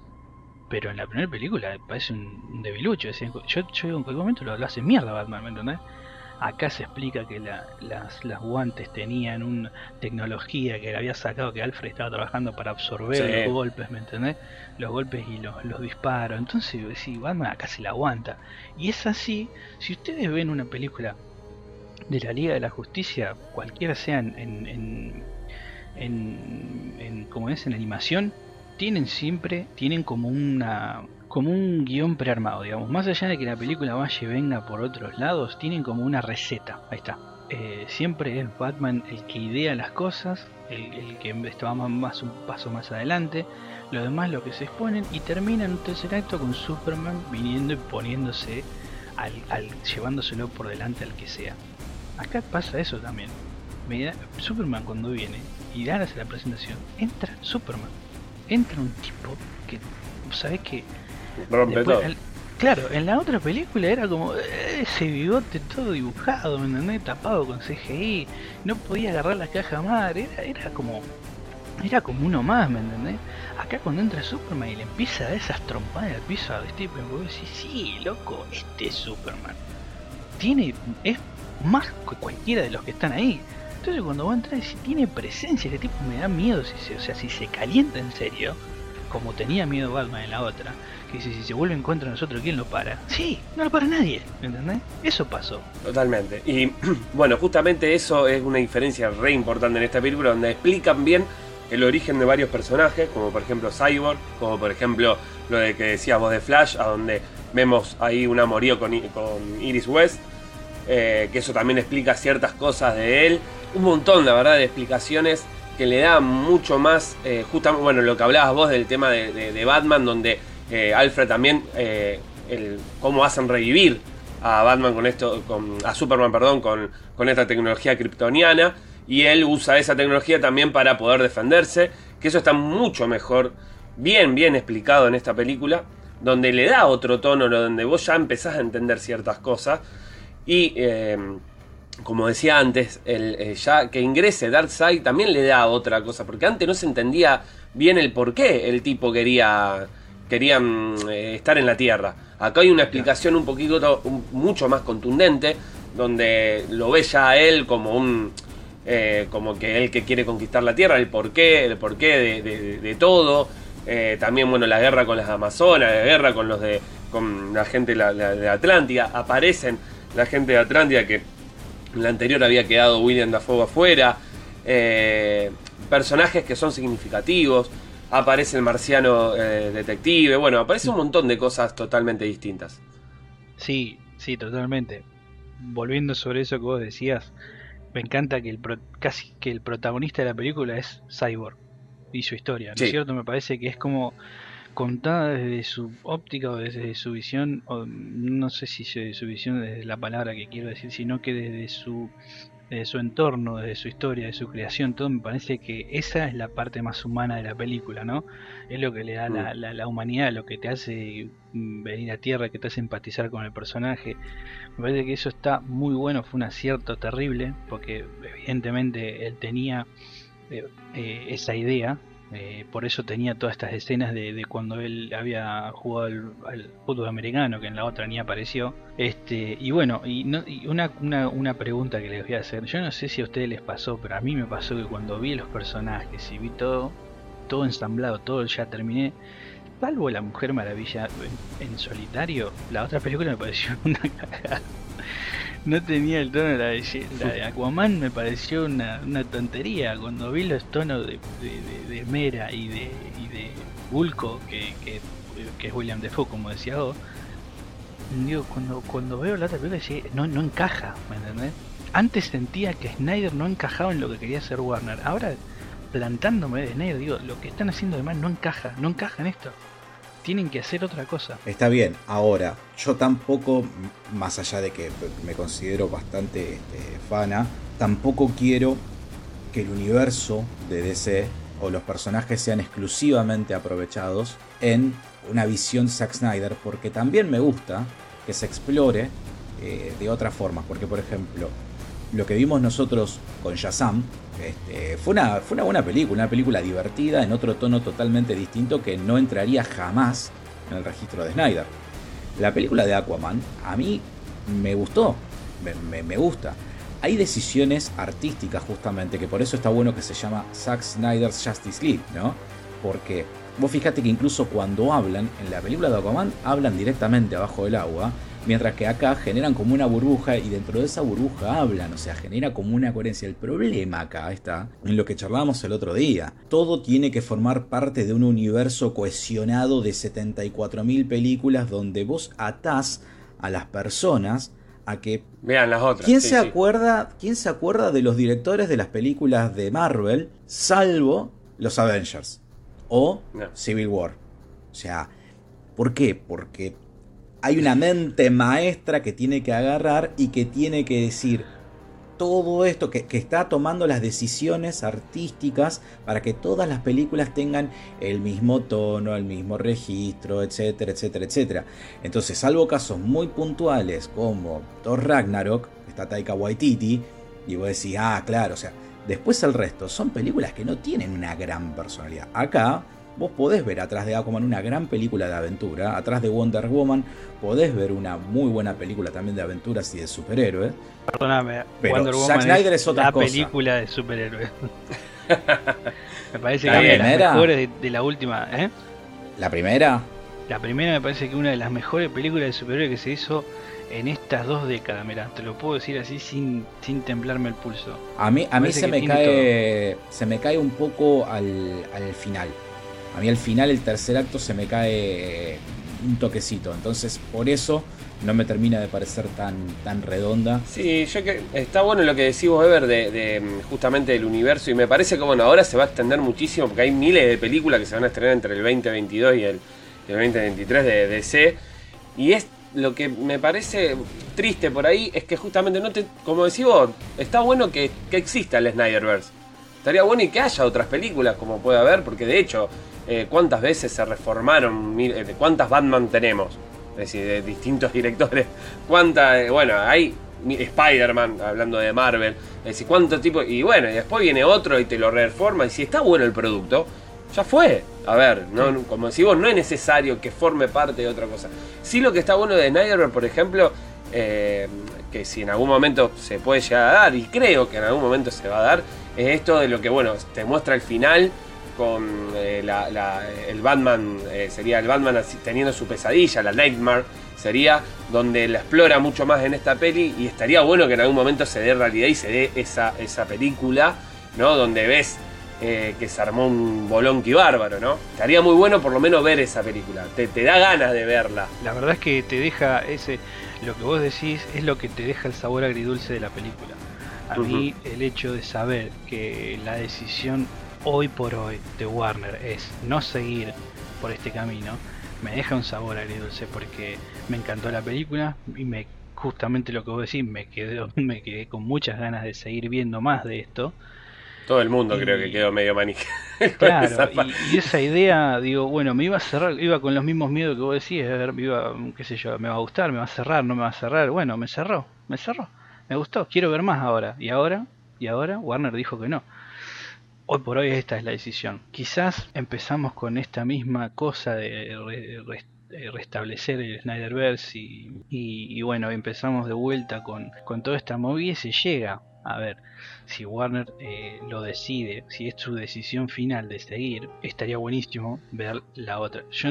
Pero en la primera película parece un, debilucho. yo, yo en cualquier momento lo, hace mierda Batman, ¿me entendés? Acá se explica que las, las guantes tenían una tecnología que le había sacado que Alfred estaba trabajando para absorber los golpes, ¿me entendés? Los golpes y los, los disparos. Entonces, sí, Batman acá se la aguanta. Y es así, si ustedes ven una película de la Liga de la Justicia, cualquiera sea en, en, en, en como es en animación, tienen siempre, tienen como una como un guion prearmado, digamos. Más allá de que la película vaya y venga por otros lados, tienen como una receta. Ahí está. Eh, siempre es Batman el que idea las cosas, el, que va más un paso más adelante, lo demás lo que se exponen y terminan un tercer acto con Superman viniendo y poniéndose al, llevándoselo por delante al que sea. Acá pasa eso también. Superman cuando viene y la presentación, entra Superman, entra un tipo que, ¿sabes que claro, en la otra película era como eh, ese bigote todo dibujado, ¿me entendés? Tapado con CGI, no podía agarrar la caja madre, era, era como era como uno más, ¿me entendés? Acá cuando entra Superman y le empieza a dar esas trompadas al piso a Stephen, vos decís, sí, loco, este es Superman. Tiene, es más que cualquiera de los que están ahí. Entonces cuando va a entrar, si tiene presencia, ese tipo me da miedo, si se, o sea, si se calienta en serio, como tenía miedo Batman en la otra, que si, se vuelve en contra nosotros, ¿quién lo para? Sí, no lo para nadie, ¿entendés? Eso pasó. Totalmente. Y bueno, justamente eso es una diferencia re importante en esta película, donde explican bien el origen de varios personajes, como por ejemplo Cyborg, como por ejemplo lo de que decías vos de Flash, a donde vemos ahí un amorío con, con Iris West, eh, que eso también explica ciertas cosas de él. Un montón, la verdad, de explicaciones que le da mucho más, eh, justamente, bueno, lo que hablabas vos del tema de, Batman, donde eh, Alfred también, eh, cómo hacen revivir a Batman con esto, con, a Superman, perdón, con, con esta tecnología kryptoniana, y él usa esa tecnología también para poder defenderse, que eso está mucho mejor, bien, bien explicado en esta película, donde le da otro tono, donde vos ya empezás a entender ciertas cosas, y como decía antes, el, eh, ya que ingrese Darkseid también le da otra cosa, porque antes no se entendía bien el por qué el tipo quería, quería mm, eh, estar en la Tierra. Acá hay una explicación un poquito, mucho más contundente, donde lo ve ya a él como un, eh, como que él que quiere conquistar la Tierra, el porqué, el porqué de, todo. también, bueno, la guerra con las Amazonas, la guerra con los de, con la gente de, de Atlántida, aparecen la gente de Atlántida que en la anterior había quedado William Dafoe afuera. Eh, personajes que son significativos. Aparece el marciano eh, detective. Bueno, aparece un montón de cosas totalmente distintas. Sí, sí, totalmente. Volviendo sobre eso que vos decías, me encanta que el casi que el protagonista de la película es Cyborg y su historia, ¿no es cierto? Me parece que es como contada desde su óptica o desde su visión, o no sé si su visión es la palabra que quiero decir, sino que desde su, su entorno, desde su historia, de su creación, todo me parece que esa es la parte más humana de la película, ¿no? Es lo que le da la, mm. la, humanidad, lo que te hace venir a tierra, que te hace empatizar con el personaje. Me parece que eso está muy bueno, fue un acierto terrible, porque evidentemente él tenía eh, eh, esa idea eh, por eso tenía todas estas escenas de, cuando él había jugado al, fútbol americano, que en la otra ni apareció. Este, y bueno, y, una, una, pregunta que les voy a hacer. Yo no sé si a ustedes les pasó, pero a mí me pasó que cuando vi los personajes y vi todo, todo ensamblado, todo ya terminé. Salvo la Mujer Maravilla en, solitario, la otra película me pareció una cagada no tenía el tono de la de, Aquaman, me pareció una, tontería. Cuando vi los tonos de, de, Mera y de, y de Bulco, que, que, es William Defoe, como decía vos, digo, cuando, cuando veo la otra película, no, no encaja, ¿me entendés? Antes sentía que Snyder no encajaba en lo que quería hacer Warner. Ahora, plantándome de Snyder, digo, lo que están haciendo además no encaja, no encaja en esto tienen que hacer otra cosa. Está bien, ahora, yo tampoco, más allá de que me considero bastante este, fana, tampoco quiero que el universo de DC o los personajes sean exclusivamente aprovechados en una visión Zack Snyder, porque también me gusta que se explore eh, de otra forma, porque por ejemplo, lo que vimos nosotros con Shazam este, fue, una, buena película, una película divertida en otro tono totalmente distinto que no entraría jamás en el registro de Snyder. La película de Aquaman a mí me gustó, me, gusta. Hay decisiones artísticas justamente, que por eso está bueno que se llama Zack Snyder's Justice League, ¿no? Porque vos fíjate que incluso cuando hablan, en la película de Aquaman, hablan directamente abajo del agua, Mientras que acá generan como una burbuja y dentro de esa burbuja hablan, o sea, genera como una coherencia. El problema acá está en lo que charlábamos el otro día. Todo tiene que formar parte de un universo cohesionado de 74.000 películas donde vos atás a las personas a que vean las otras. ¿Quién se acuerda, quién se acuerda de los directores de las películas de Marvel salvo los Avengers o Civil War? O sea, ¿por qué? Porque hay una mente maestra que tiene que agarrar y que tiene que decir todo esto, que, está tomando las decisiones artísticas para que todas las películas tengan el mismo tono, el mismo registro, etcétera, etcétera, etcétera. Entonces, salvo casos muy puntuales como Thor Ragnarok, está Taika Waititi, y vos decís, ah, claro, o sea, después el resto son películas que no tienen una gran personalidad. Acá vos podés ver atrás de Aquaman una gran película de aventura, atrás de Wonder Woman podés ver una muy buena película también de aventuras y de superhéroes. Perdóname, Wonder Woman Snyder es, otra la película de superhéroes. me parece que es de las mejores de, la última, ¿eh? ¿La primera? La primera me parece que una de las mejores películas de superhéroes que se hizo en estas dos décadas, mira, te lo puedo decir así sin, sin temblarme el pulso. A mí, a mí se me cae se me cae un poco al, al final. A mí al final el tercer acto se me cae un toquecito. Entonces por eso no me termina de parecer tan, tan redonda. Sí, yo que está bueno lo que decís vos, Ever, de, mm, justamente del universo. Y me parece que bueno, ahora se va a extender muchísimo porque hay miles de películas que se van a estrenar entre el 2022 y el, 2023 de DC. Y es lo que me parece triste por ahí es que justamente no te. Como decís vos, está bueno que, que exista el Snyderverse. Estaría bueno y que haya otras películas como puede haber, porque de hecho eh, cuántas veces se reformaron, eh, cuántas Batman tenemos, es decir, de distintos directores, cuántas, eh, bueno, hay Spider-Man, hablando de Marvel, es decir, cuánto tipo, y bueno, y después viene otro y te lo reforma, y si está bueno el producto, ya fue. A ver, no, como decimos, no es necesario que forme parte de otra cosa. Sí lo que está bueno de Snyder, por ejemplo, que si en algún momento se puede llegar a dar, y creo que en algún momento se va a dar, es esto de lo que, bueno, te muestra el final con eh, el Batman, eh, sería el Batman teniendo su pesadilla, la Nightmare, sería donde la explora mucho más en esta peli y estaría bueno que en algún momento se dé realidad y se dé esa, esa película, ¿no? Donde ves eh, que se armó un bolonqui bárbaro, ¿no? Estaría muy bueno por lo menos ver esa película, te, te da ganas de verla. La verdad es que te deja ese, lo que vos decís es lo que te deja el sabor agridulce de la película. A mí el hecho de saber que la decisión hoy por hoy de Warner es no seguir por este camino, me deja un sabor agridulce porque me encantó la película y me justamente lo que vos decís, me quedé, me quedé con muchas ganas de seguir viendo más de esto. Todo el mundo creo que quedó medio manija. Claro, y, esa idea, digo, bueno, me iba a cerrar, iba con los mismos miedos que vos decís, me iba, qué sé yo, me va a gustar, me va a cerrar, no me va a cerrar. Bueno, me cerró, me cerró, me gustó, quiero ver más ahora. Y ahora, y ahora, Warner dijo que no. Hoy por hoy esta es la decisión. Quizás empezamos con esta misma cosa de restablecer el Snyderverse y, y, bueno, empezamos de vuelta con, con toda esta movida y se llega a ver si Warner eh, lo decide, si es su decisión final de seguir, estaría buenísimo ver la otra. Yo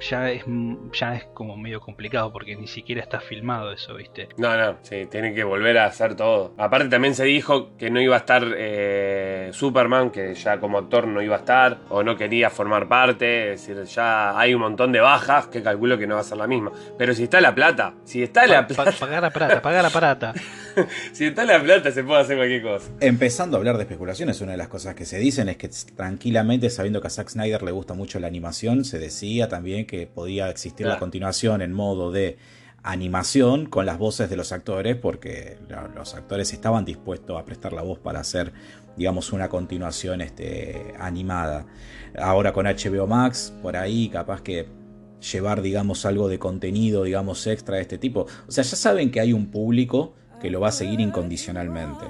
ya es ya es como medio complicado porque ni siquiera está filmado eso, ¿viste? No, no, sí, tienen que volver a hacer todo. Aparte también se dijo que no iba a estar eh, Superman, que ya como actor no iba a estar o no quería formar parte, es decir, ya hay un montón de bajas que calculo que no va a ser la misma. Pero si está la plata, si está la plata... pagar la plata, pagar la plata. si está la plata se puede hacer cualquier cosa. Empezando a hablar de especulaciones, una de las cosas que se dicen es que tranquilamente, sabiendo que a Zack Snyder le gusta mucho la animación, se decía también que podía existir la continuación en modo de animación con las voces de los actores, porque los actores estaban dispuestos a prestar la voz para hacer, digamos, una continuación este, animada. Ahora con HBO Max, por ahí, capaz que llevar, digamos, algo de contenido, digamos, extra de este tipo. O sea, ya saben que hay un público que lo va a seguir incondicionalmente.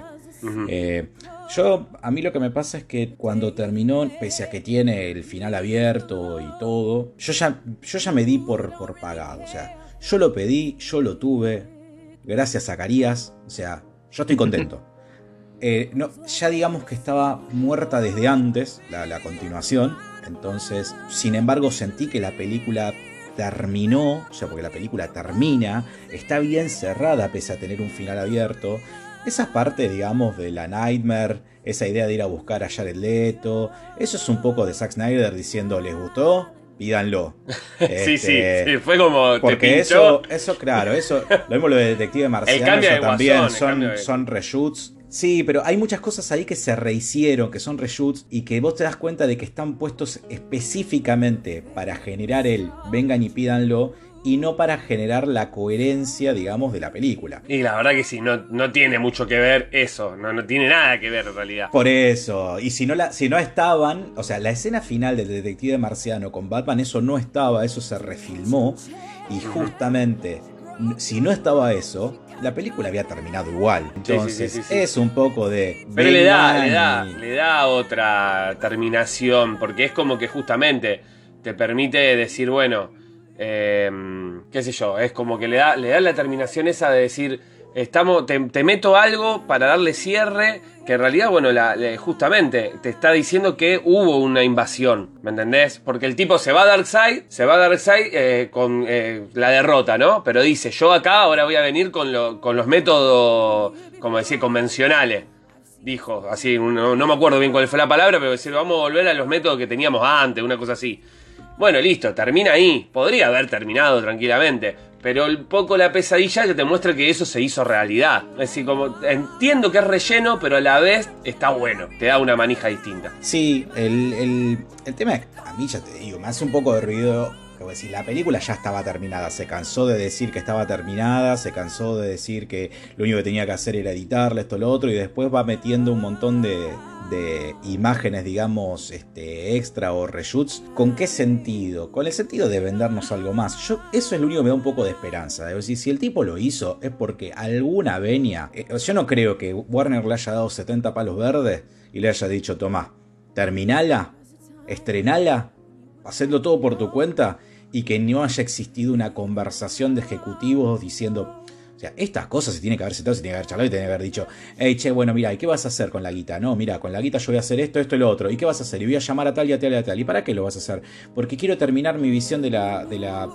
Eh, yo, a mí lo que me pasa es que cuando terminó, pese a que tiene el final abierto y todo, yo ya, yo ya me di por, por pagado. O sea, yo lo pedí, yo lo tuve, Gracias, Zacarías. O sea, yo estoy contento. Eh, no, ya digamos que estaba muerta desde antes, la, continuación. Entonces, sin embargo, sentí que la película terminó, o sea, porque la película termina, está bien cerrada pese a tener un final abierto. Esa parte, digamos, de la Nightmare, esa idea de ir a buscar a Jared Leto, eso es un poco de Zack Snyder diciendo, ¿les gustó? pídanlo. sí, sí, este, sí, fue como. Porque eso, eso, claro, eso. Lo mismo lo de Detective Marciano, también son, son reshoots. Sí, pero hay muchas cosas ahí que se rehicieron, que son reshoots y que vos te das cuenta de que están puestos específicamente para generar el vengan y pídanlo y no para generar la coherencia, digamos, de la película. Y la verdad que sí, no, no tiene mucho que ver eso, no, no tiene nada que ver en realidad. Por eso, y si no, la, si no estaban, o sea, la escena final del detective marciano con Batman, eso no estaba, eso se refilmó, y justamente, si no estaba eso, la película había terminado igual. Entonces, es un poco de. Pero le da, le da, le da otra terminación, porque es como que justamente te permite decir, bueno Em, qué sé yo, es como que le da, le da la terminación esa de decir, estamos, te, meto algo para darle cierre, que en realidad, bueno, justamente te está diciendo que hubo una invasión, ¿me entendés? Porque el tipo se va a Darkseid, se va a Darkseid eh, con eh, la derrota, ¿no? Pero dice, yo acá ahora voy a venir con, con los métodos, como decir, convencionales dijo, así, no, no, me acuerdo bien cuál fue la palabra, pero decir, vamos a volver a los métodos que teníamos antes, una cosa así. Bueno, listo, termina ahí. Podría haber terminado tranquilamente. Pero un poco la pesadilla que te muestra que eso se hizo realidad. Es decir, como entiendo que es relleno, pero a la vez está bueno. Te da una manija distinta. Sí, el, el, tema es, a mí ya te digo, me hace un poco de ruido decir, la película ya estaba terminada, se cansó de decir que estaba terminada, se cansó de decir que lo único que tenía que hacer era editarla, esto, lo otro, y después va metiendo un montón de, de imágenes, digamos, este, extra o reshoots. ¿Con qué sentido? Con el sentido de vendernos algo más. Eso es lo único que me da un poco de esperanza. De decir, si el tipo lo hizo es porque alguna venia. Eh, yo no creo que Warner le haya dado 70 palos verdes y le haya dicho, toma, terminala, estrenala, hacedlo todo por tu cuenta y que no haya existido una conversación de ejecutivos diciendo, o sea, estas cosas se tiene que haber sentado, se tiene que haber charlado y tiene que haber dicho, hey, che, bueno, mira, ¿y qué vas a hacer con la guita? No, mira, con la guita yo voy a hacer esto, esto y lo otro. ¿Y qué vas a hacer? Y voy a llamar a tal y a tal y a tal. ¿Y para qué lo vas a hacer? Porque quiero terminar mi visión de la, de la,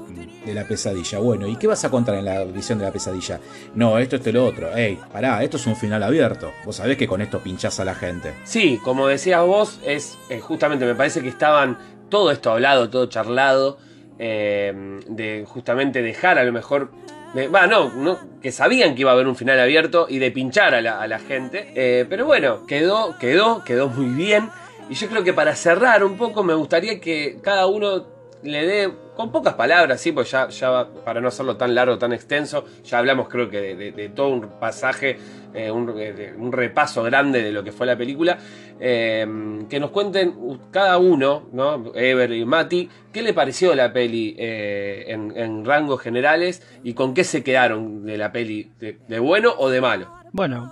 de la pesadilla. Bueno, ¿y qué vas a contar en la visión de la pesadilla? No, esto, esto y lo otro. Hey, pará, esto es un final abierto. Vos sabés que con esto pinchás a la gente. Sí, como decías vos, es eh, justamente me parece que estaban todo esto hablado, todo charlado. Eh, de justamente dejar a lo mejor Va, no, no, que sabían que iba a haber un final abierto y de pinchar a la, gente. Eh, pero bueno, quedó, quedó, quedó muy bien. Y yo creo que para cerrar un poco me gustaría que cada uno le dé con pocas palabras, sí, pues ya, ya para no hacerlo tan largo, tan extenso, ya hablamos creo que de, todo un pasaje, eh, un, repaso grande de lo que fue la película, eh, que nos cuenten cada uno, ¿no? Ever y Mati, qué le pareció la peli eh, en, rangos generales y con qué se quedaron de la peli, de, bueno o de malo. Bueno,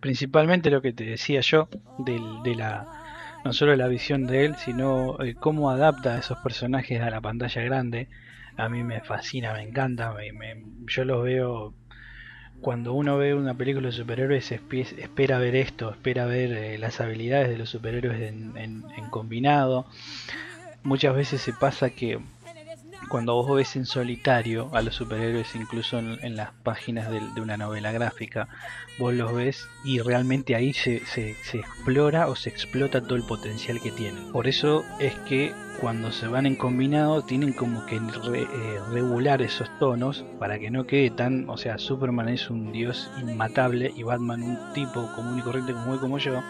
principalmente lo que te decía yo de la no solo la visión de él, sino eh, cómo adapta a esos personajes a la pantalla grande. A mí me fascina, me encanta. yo los veo. Cuando uno ve una película de superhéroes, espera ver esto, espera ver eh, las habilidades de los superhéroes en combinado. Muchas veces se pasa que cuando vos ves en solitario a los superhéroes, incluso en, las páginas de, una novela gráfica, vos los ves y realmente ahí se, se, explora o se explota todo el potencial que tienen. Por eso es que cuando se van en combinado tienen como que eh, regular esos tonos para que no quede tan, o sea, Superman es un dios inmatable y Batman un tipo común y corriente como como yo.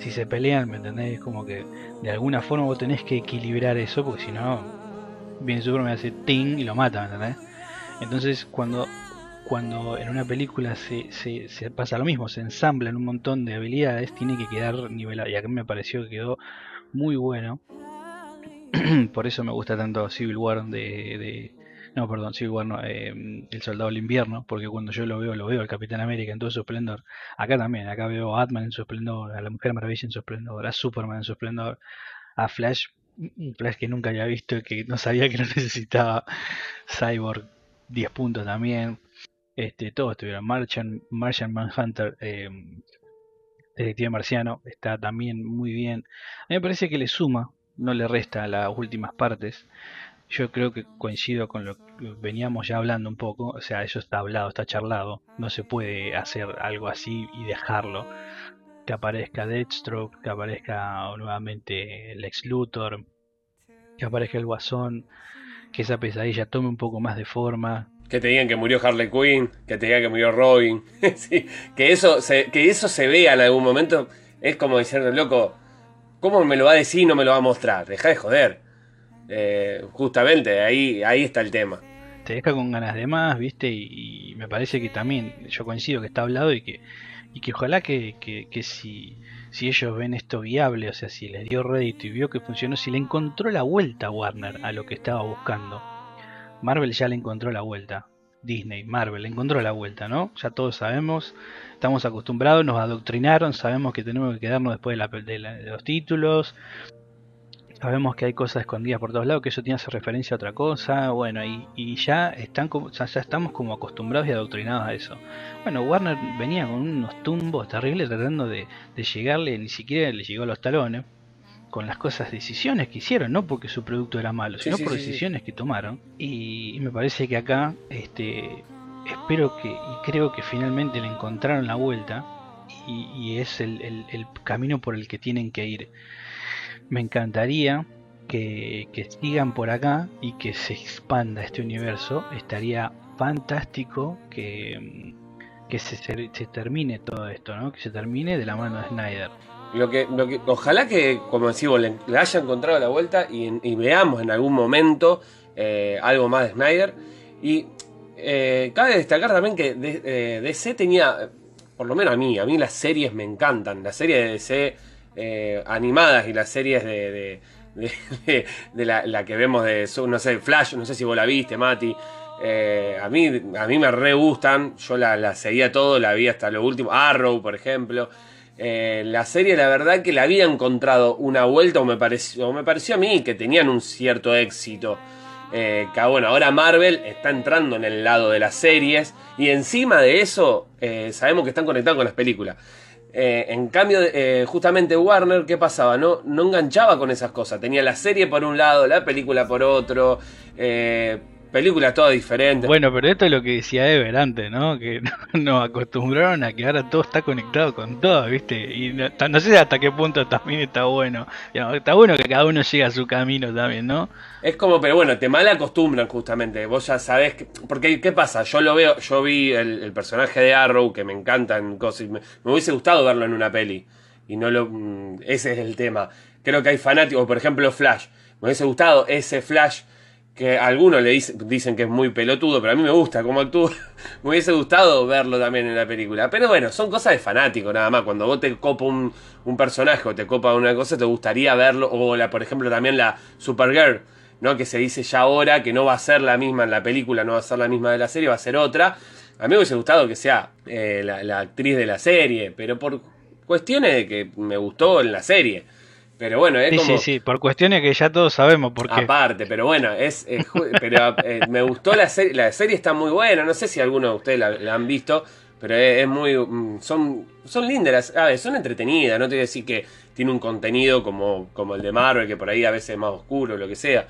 Si se pelean, ¿me entendés? Como que de alguna forma vos tenés que equilibrar eso, porque si no, viene Superman me hace ting y lo mata, ¿entendés? Entonces cuando, cuando en una película se, se, pasa lo mismo, se ensamblan un montón de habilidades, tiene que quedar nivelado. Y acá me pareció que quedó muy bueno. Por eso me gusta tanto Civil War de, no, perdón, Civil War eh, El Soldado del Invierno, porque cuando yo lo veo, lo veo al Capitán América en todo su esplendor. Acá también, acá veo a Batman en su esplendor, a la Mujer Maravilla en su esplendor, a Superman en su esplendor, a Flash un Flash que nunca había visto, que no sabía que no necesitaba Cyborg 10 puntos también. Este, todos estuvieron. Martian, Martian Manhunter, eh, Detective Marciano, está también muy bien. A mí me parece que le suma, no le resta a las últimas partes. Yo creo que coincido con lo que veníamos ya hablando un poco. O sea, eso está hablado, está charlado. No se puede hacer algo así y dejarlo. Que aparezca Deathstroke, que aparezca nuevamente Lex Luthor, que aparezca el Guasón, que esa pesadilla tome un poco más de forma, que te digan que murió Harley Quinn, que te digan que murió Robin. que, eso se, que eso se vea en algún momento es como decirle, loco, ¿cómo me lo va a decir y no me lo va a mostrar? Deja de joder. Eh, justamente, ahí, ahí está el tema. Te deja con ganas de más, ¿viste? Y, me parece que también, yo coincido que está hablado y que, y que ojalá que, que, si, si ellos ven esto viable, o sea, si les dio rédito y vio que funcionó, si le encontró la vuelta a Warner a lo que estaba buscando Marvel ya le encontró la vuelta. Disney, Marvel, le encontró la vuelta, ¿no? Ya todos sabemos, estamos acostumbrados, nos adoctrinaron, sabemos que tenemos que quedarnos después de, los títulos, sabemos que hay cosas escondidas por todos lados, que eso tiene referencia a otra cosa, bueno, y, ya, están como, ya, estamos como acostumbrados y adoctrinados a eso. Bueno, Warner venía con unos tumbos terribles tratando de, de llegarle, ni siquiera le llegó a los talones, con las cosas, decisiones que hicieron, no porque su producto era malo, sino por decisiones que tomaron. Y, me parece que acá, este, espero que, y creo que finalmente le encontraron la vuelta, y, es el, camino por el que tienen que ir. Me encantaría que, sigan por acá y que se expanda este universo. Estaría fantástico que, que se, se termine todo esto, ¿no? que se termine de la mano de Snyder. Lo que, lo que, ojalá que, como decimos, le, haya encontrado la vuelta y, veamos en algún momento eh, algo más de Snyder. Y eh, cabe destacar también que DC eh, tenía, por lo menos a mí, a mí las series me encantan. Las series de DC animadas y las series de, la, que vemos de, no sé, Flash, no sé si vos la viste, Mati. a, mí, a mí me re gustan, yo la, la seguía todo, la vi hasta lo último. Arrow, por ejemplo. Eh, la serie, la verdad, que le había encontrado una vuelta, o me pareció, me pareció a mí que tenían un cierto éxito. Eh, que bueno, ahora Marvel está entrando en el lado de las series, y encima de eso, eh, sabemos que están conectados con las películas. En cambio, justamente Warner, ¿qué pasaba? No, no enganchaba con esas cosas. Tenía la serie por un lado, la película por otro películas todas diferentes. Bueno, pero esto es lo que decía Ever antes, ¿no? Que nos acostumbraron a que ahora todo está conectado con todo, ¿viste? Y no, sé hasta qué punto también está bueno. Está bueno que cada uno llegue a su camino también, ¿no? Es como, pero bueno, te mal acostumbran justamente. Vos ya sabés. Que, porque, ¿qué pasa? Yo lo veo, yo vi el, personaje de Arrow, que me encanta en cosas. Me, me hubiese gustado verlo en una peli. Y no lo. Mm, ese es el tema. Creo que hay fanáticos, por ejemplo, Flash. Me hubiese gustado ese Flash que algunos le dicen, que es muy pelotudo, pero a mí me gusta cómo actúa. me hubiese gustado verlo también en la película. Pero bueno, son cosas de fanático nada más. Cuando vos te copa un, personaje o te copa una cosa, te gustaría verlo. O la, por ejemplo, también la Supergirl, ¿no? Que se dice ya ahora que no va a ser la misma en la película, no va a ser la misma de la serie, va a ser otra. A mí me hubiese gustado que sea eh, la actriz de la serie, pero por cuestiones de que me gustó en la serie. Pero bueno, es sí, como... Sí, sí, por cuestiones que ya todos sabemos por qué. Aparte, pero bueno, es, pero eh, me gustó la serie, la serie está muy buena, no sé si alguno de ustedes la, han visto, pero es, muy, mm, son, son lindas, a ver, son entretenidas, no te voy a decir que tiene un contenido como, como el de Marvel, que por ahí a veces es más oscuro, lo que sea,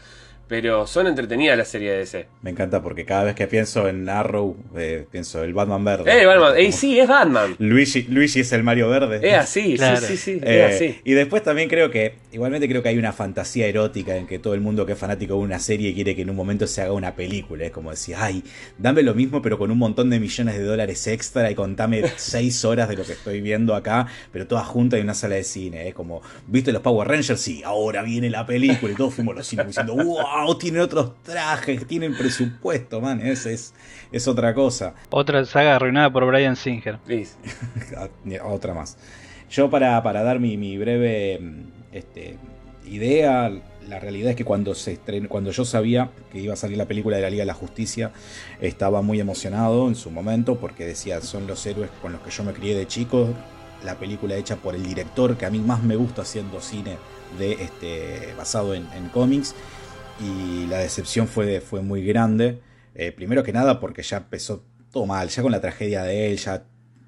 pero son entretenidas las series de DC. Me encanta porque cada vez que pienso en Arrow, eh, pienso el Batman verde. Eh, Batman. Eh, sí, es Batman. Luigi, Luigi es el Mario verde. Es así, sí, sí, sí. es eh, así. Y después también creo que, igualmente creo que hay una fantasía erótica en que todo el mundo que es fanático de una serie quiere que en un momento se haga una película. Es como decir, ay, dame lo mismo, pero con un montón de millones de dólares extra y contame seis horas de lo que estoy viendo acá, pero todas juntas en una sala de cine. Es como, ¿viste los Power Rangers? Sí, ahora viene la película y todos fuimos los cines diciendo, wow tienen otros trajes, tienen presupuesto, man, es, es, es otra cosa. Otra saga arruinada por Brian Singer. otra más. Yo para, para dar mi, breve este, idea, la realidad es que cuando, se cuando yo sabía que iba a salir la película de la Liga de la Justicia, estaba muy emocionado en su momento porque decía, son los héroes con los que yo me crié de chico, la película hecha por el director que a mí más me gusta haciendo cine de este basado en, en cómics y la decepción fue, fue muy grande. Eh, primero que nada porque ya empezó todo mal, ya con la tragedia de él, ya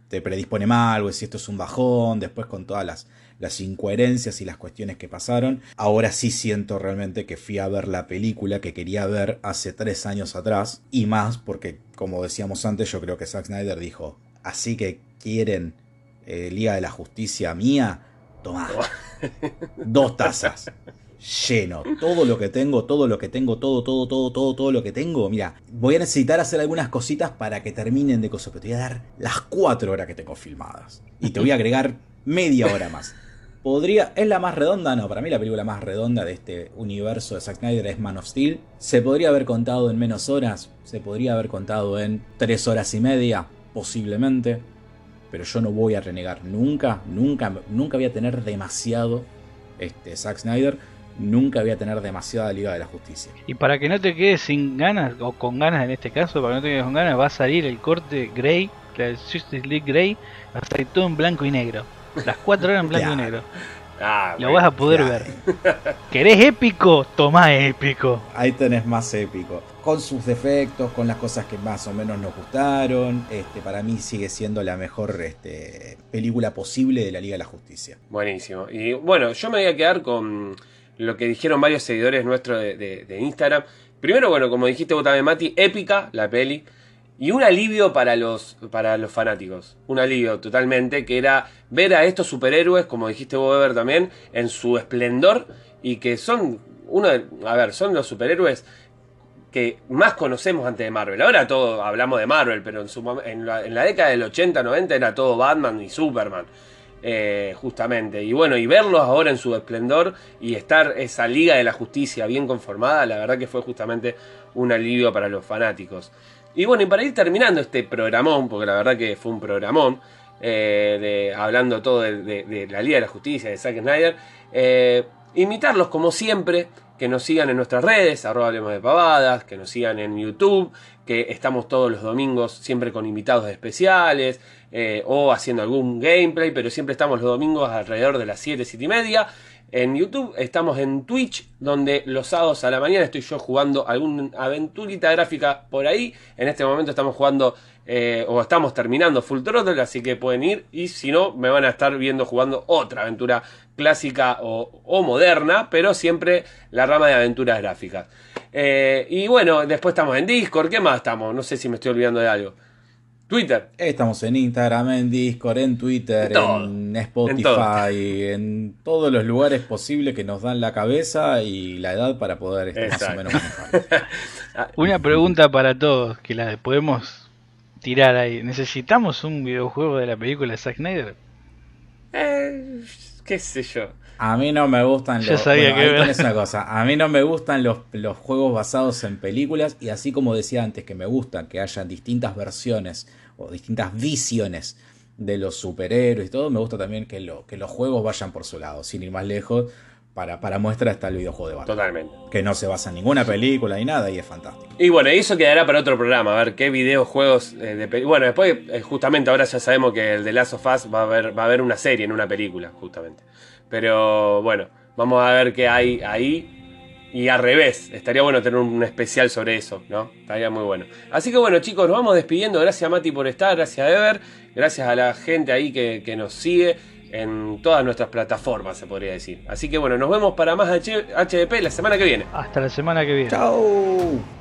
te predispone mal, o si esto es un bajón, después con todas las, las incoherencias y las cuestiones que pasaron. Ahora sí siento realmente que fui a ver la película que quería ver hace tres años atrás, y más porque, como decíamos antes, yo creo que Zack Snyder dijo, así que quieren eh, Liga de la Justicia mía, tomá. Dos tazas. Lleno. Todo lo que tengo, todo lo que tengo, todo, todo, todo, todo, todo lo que tengo. Mira, voy a necesitar hacer algunas cositas para que terminen de cosas. Pero te voy a dar las cuatro horas que tengo filmadas. Y te voy a agregar media hora más. Podría, ¿Es la más redonda? No, para mí la película más redonda de este universo de Zack Snyder es Man of Steel. ¿Se podría haber contado en menos horas? ¿Se podría haber contado en tres horas y media? Posiblemente pero yo no voy a renegar nunca, nunca, nunca voy a tener demasiado este, Zack Snyder, nunca voy a tener demasiada Liga de la Justicia. Y para que no te quedes sin ganas, o con ganas en este caso, para que no te quedes con ganas, va a salir el corte Grey, la Justice League Grey, va a salir todo en blanco y negro. Las cuatro horas en blanco y negro. Ah, lo vas a poder ver. ¿Querés épico? Toma épico. Ahí tenés más épico. Con sus defectos, con las cosas que más o menos nos gustaron. Este, para mí sigue siendo la mejor este, película posible de la Liga de la Justicia. Buenísimo. Y bueno, yo me voy a quedar con lo que dijeron varios seguidores nuestros de, de Instagram. Primero, bueno, como dijiste vos también, Mati, épica la peli. Y un alivio para los, para los fanáticos. Un alivio totalmente, que era ver a estos superhéroes, como dijiste vos, Weber también, en su esplendor. Y que son uno a ver, son los superhéroes que más conocemos antes de Marvel. Ahora todo hablamos de Marvel, pero en, su, en, la, en la década del 80, 90 era todo Batman y Superman. Eh, justamente. Y bueno, y verlos ahora en su esplendor y estar esa Liga de la Justicia bien conformada, la verdad que fue justamente un alivio para los fanáticos. Y bueno, y para ir terminando este programón, porque la verdad que fue un programón, eh, hablando todo de, la Liga de la Justicia, de Zack Snyder, eh, invitarlos como siempre, que nos sigan en nuestras redes, arroba hablemos de pavadas, que nos sigan en YouTube, que estamos todos los domingos siempre con invitados especiales, eh, o haciendo algún gameplay, pero siempre estamos los domingos alrededor de las 7, 7 y media. En YouTube estamos en Twitch, donde los sábados a la mañana estoy yo jugando alguna aventurita gráfica por ahí. En este momento estamos jugando eh, o estamos terminando Full Throttle, así que pueden ir. Y si no, me van a estar viendo jugando otra aventura clásica o, moderna, pero siempre la rama de aventuras gráficas. Eh, y bueno, después estamos en Discord. ¿Qué más estamos? No sé si me estoy olvidando de algo. Twitter. Estamos en Instagram, en Discord, en Twitter, en, Spotify, en, todos los lugares posibles que nos dan la cabeza y la edad para poder estar más o menos Una pregunta para todos que la podemos tirar ahí. ¿Necesitamos un videojuego de la película de Zack Snyder? Eh, qué sé yo. A mí no me gustan los. Sabía una cosa. A mí no me gustan los, los, juegos basados en películas. Y así como decía antes, que me gustan que haya distintas versiones o distintas visiones de los superhéroes y todo, me gusta también que, lo, que los juegos vayan por su lado, sin ir más lejos. Para, para muestra está el videojuego de Batman. Totalmente. Que no se basa en ninguna película ni nada y es fantástico. Y bueno, eso quedará para otro programa, a ver qué videojuegos eh, de Bueno, después, eh, justamente ahora ya sabemos que el de Last of Us va a haber, va a haber una serie en una película, justamente. Pero bueno, vamos a ver qué hay ahí. Y al revés, estaría bueno tener un especial sobre eso, ¿no? Estaría muy bueno. Así que bueno, chicos, nos vamos despidiendo. Gracias Mati por estar, gracias a Ever, gracias a la gente ahí que, que nos sigue en todas nuestras plataformas, se podría decir. Así que bueno, nos vemos para más HDP la semana que viene. Hasta la semana que viene. Chao.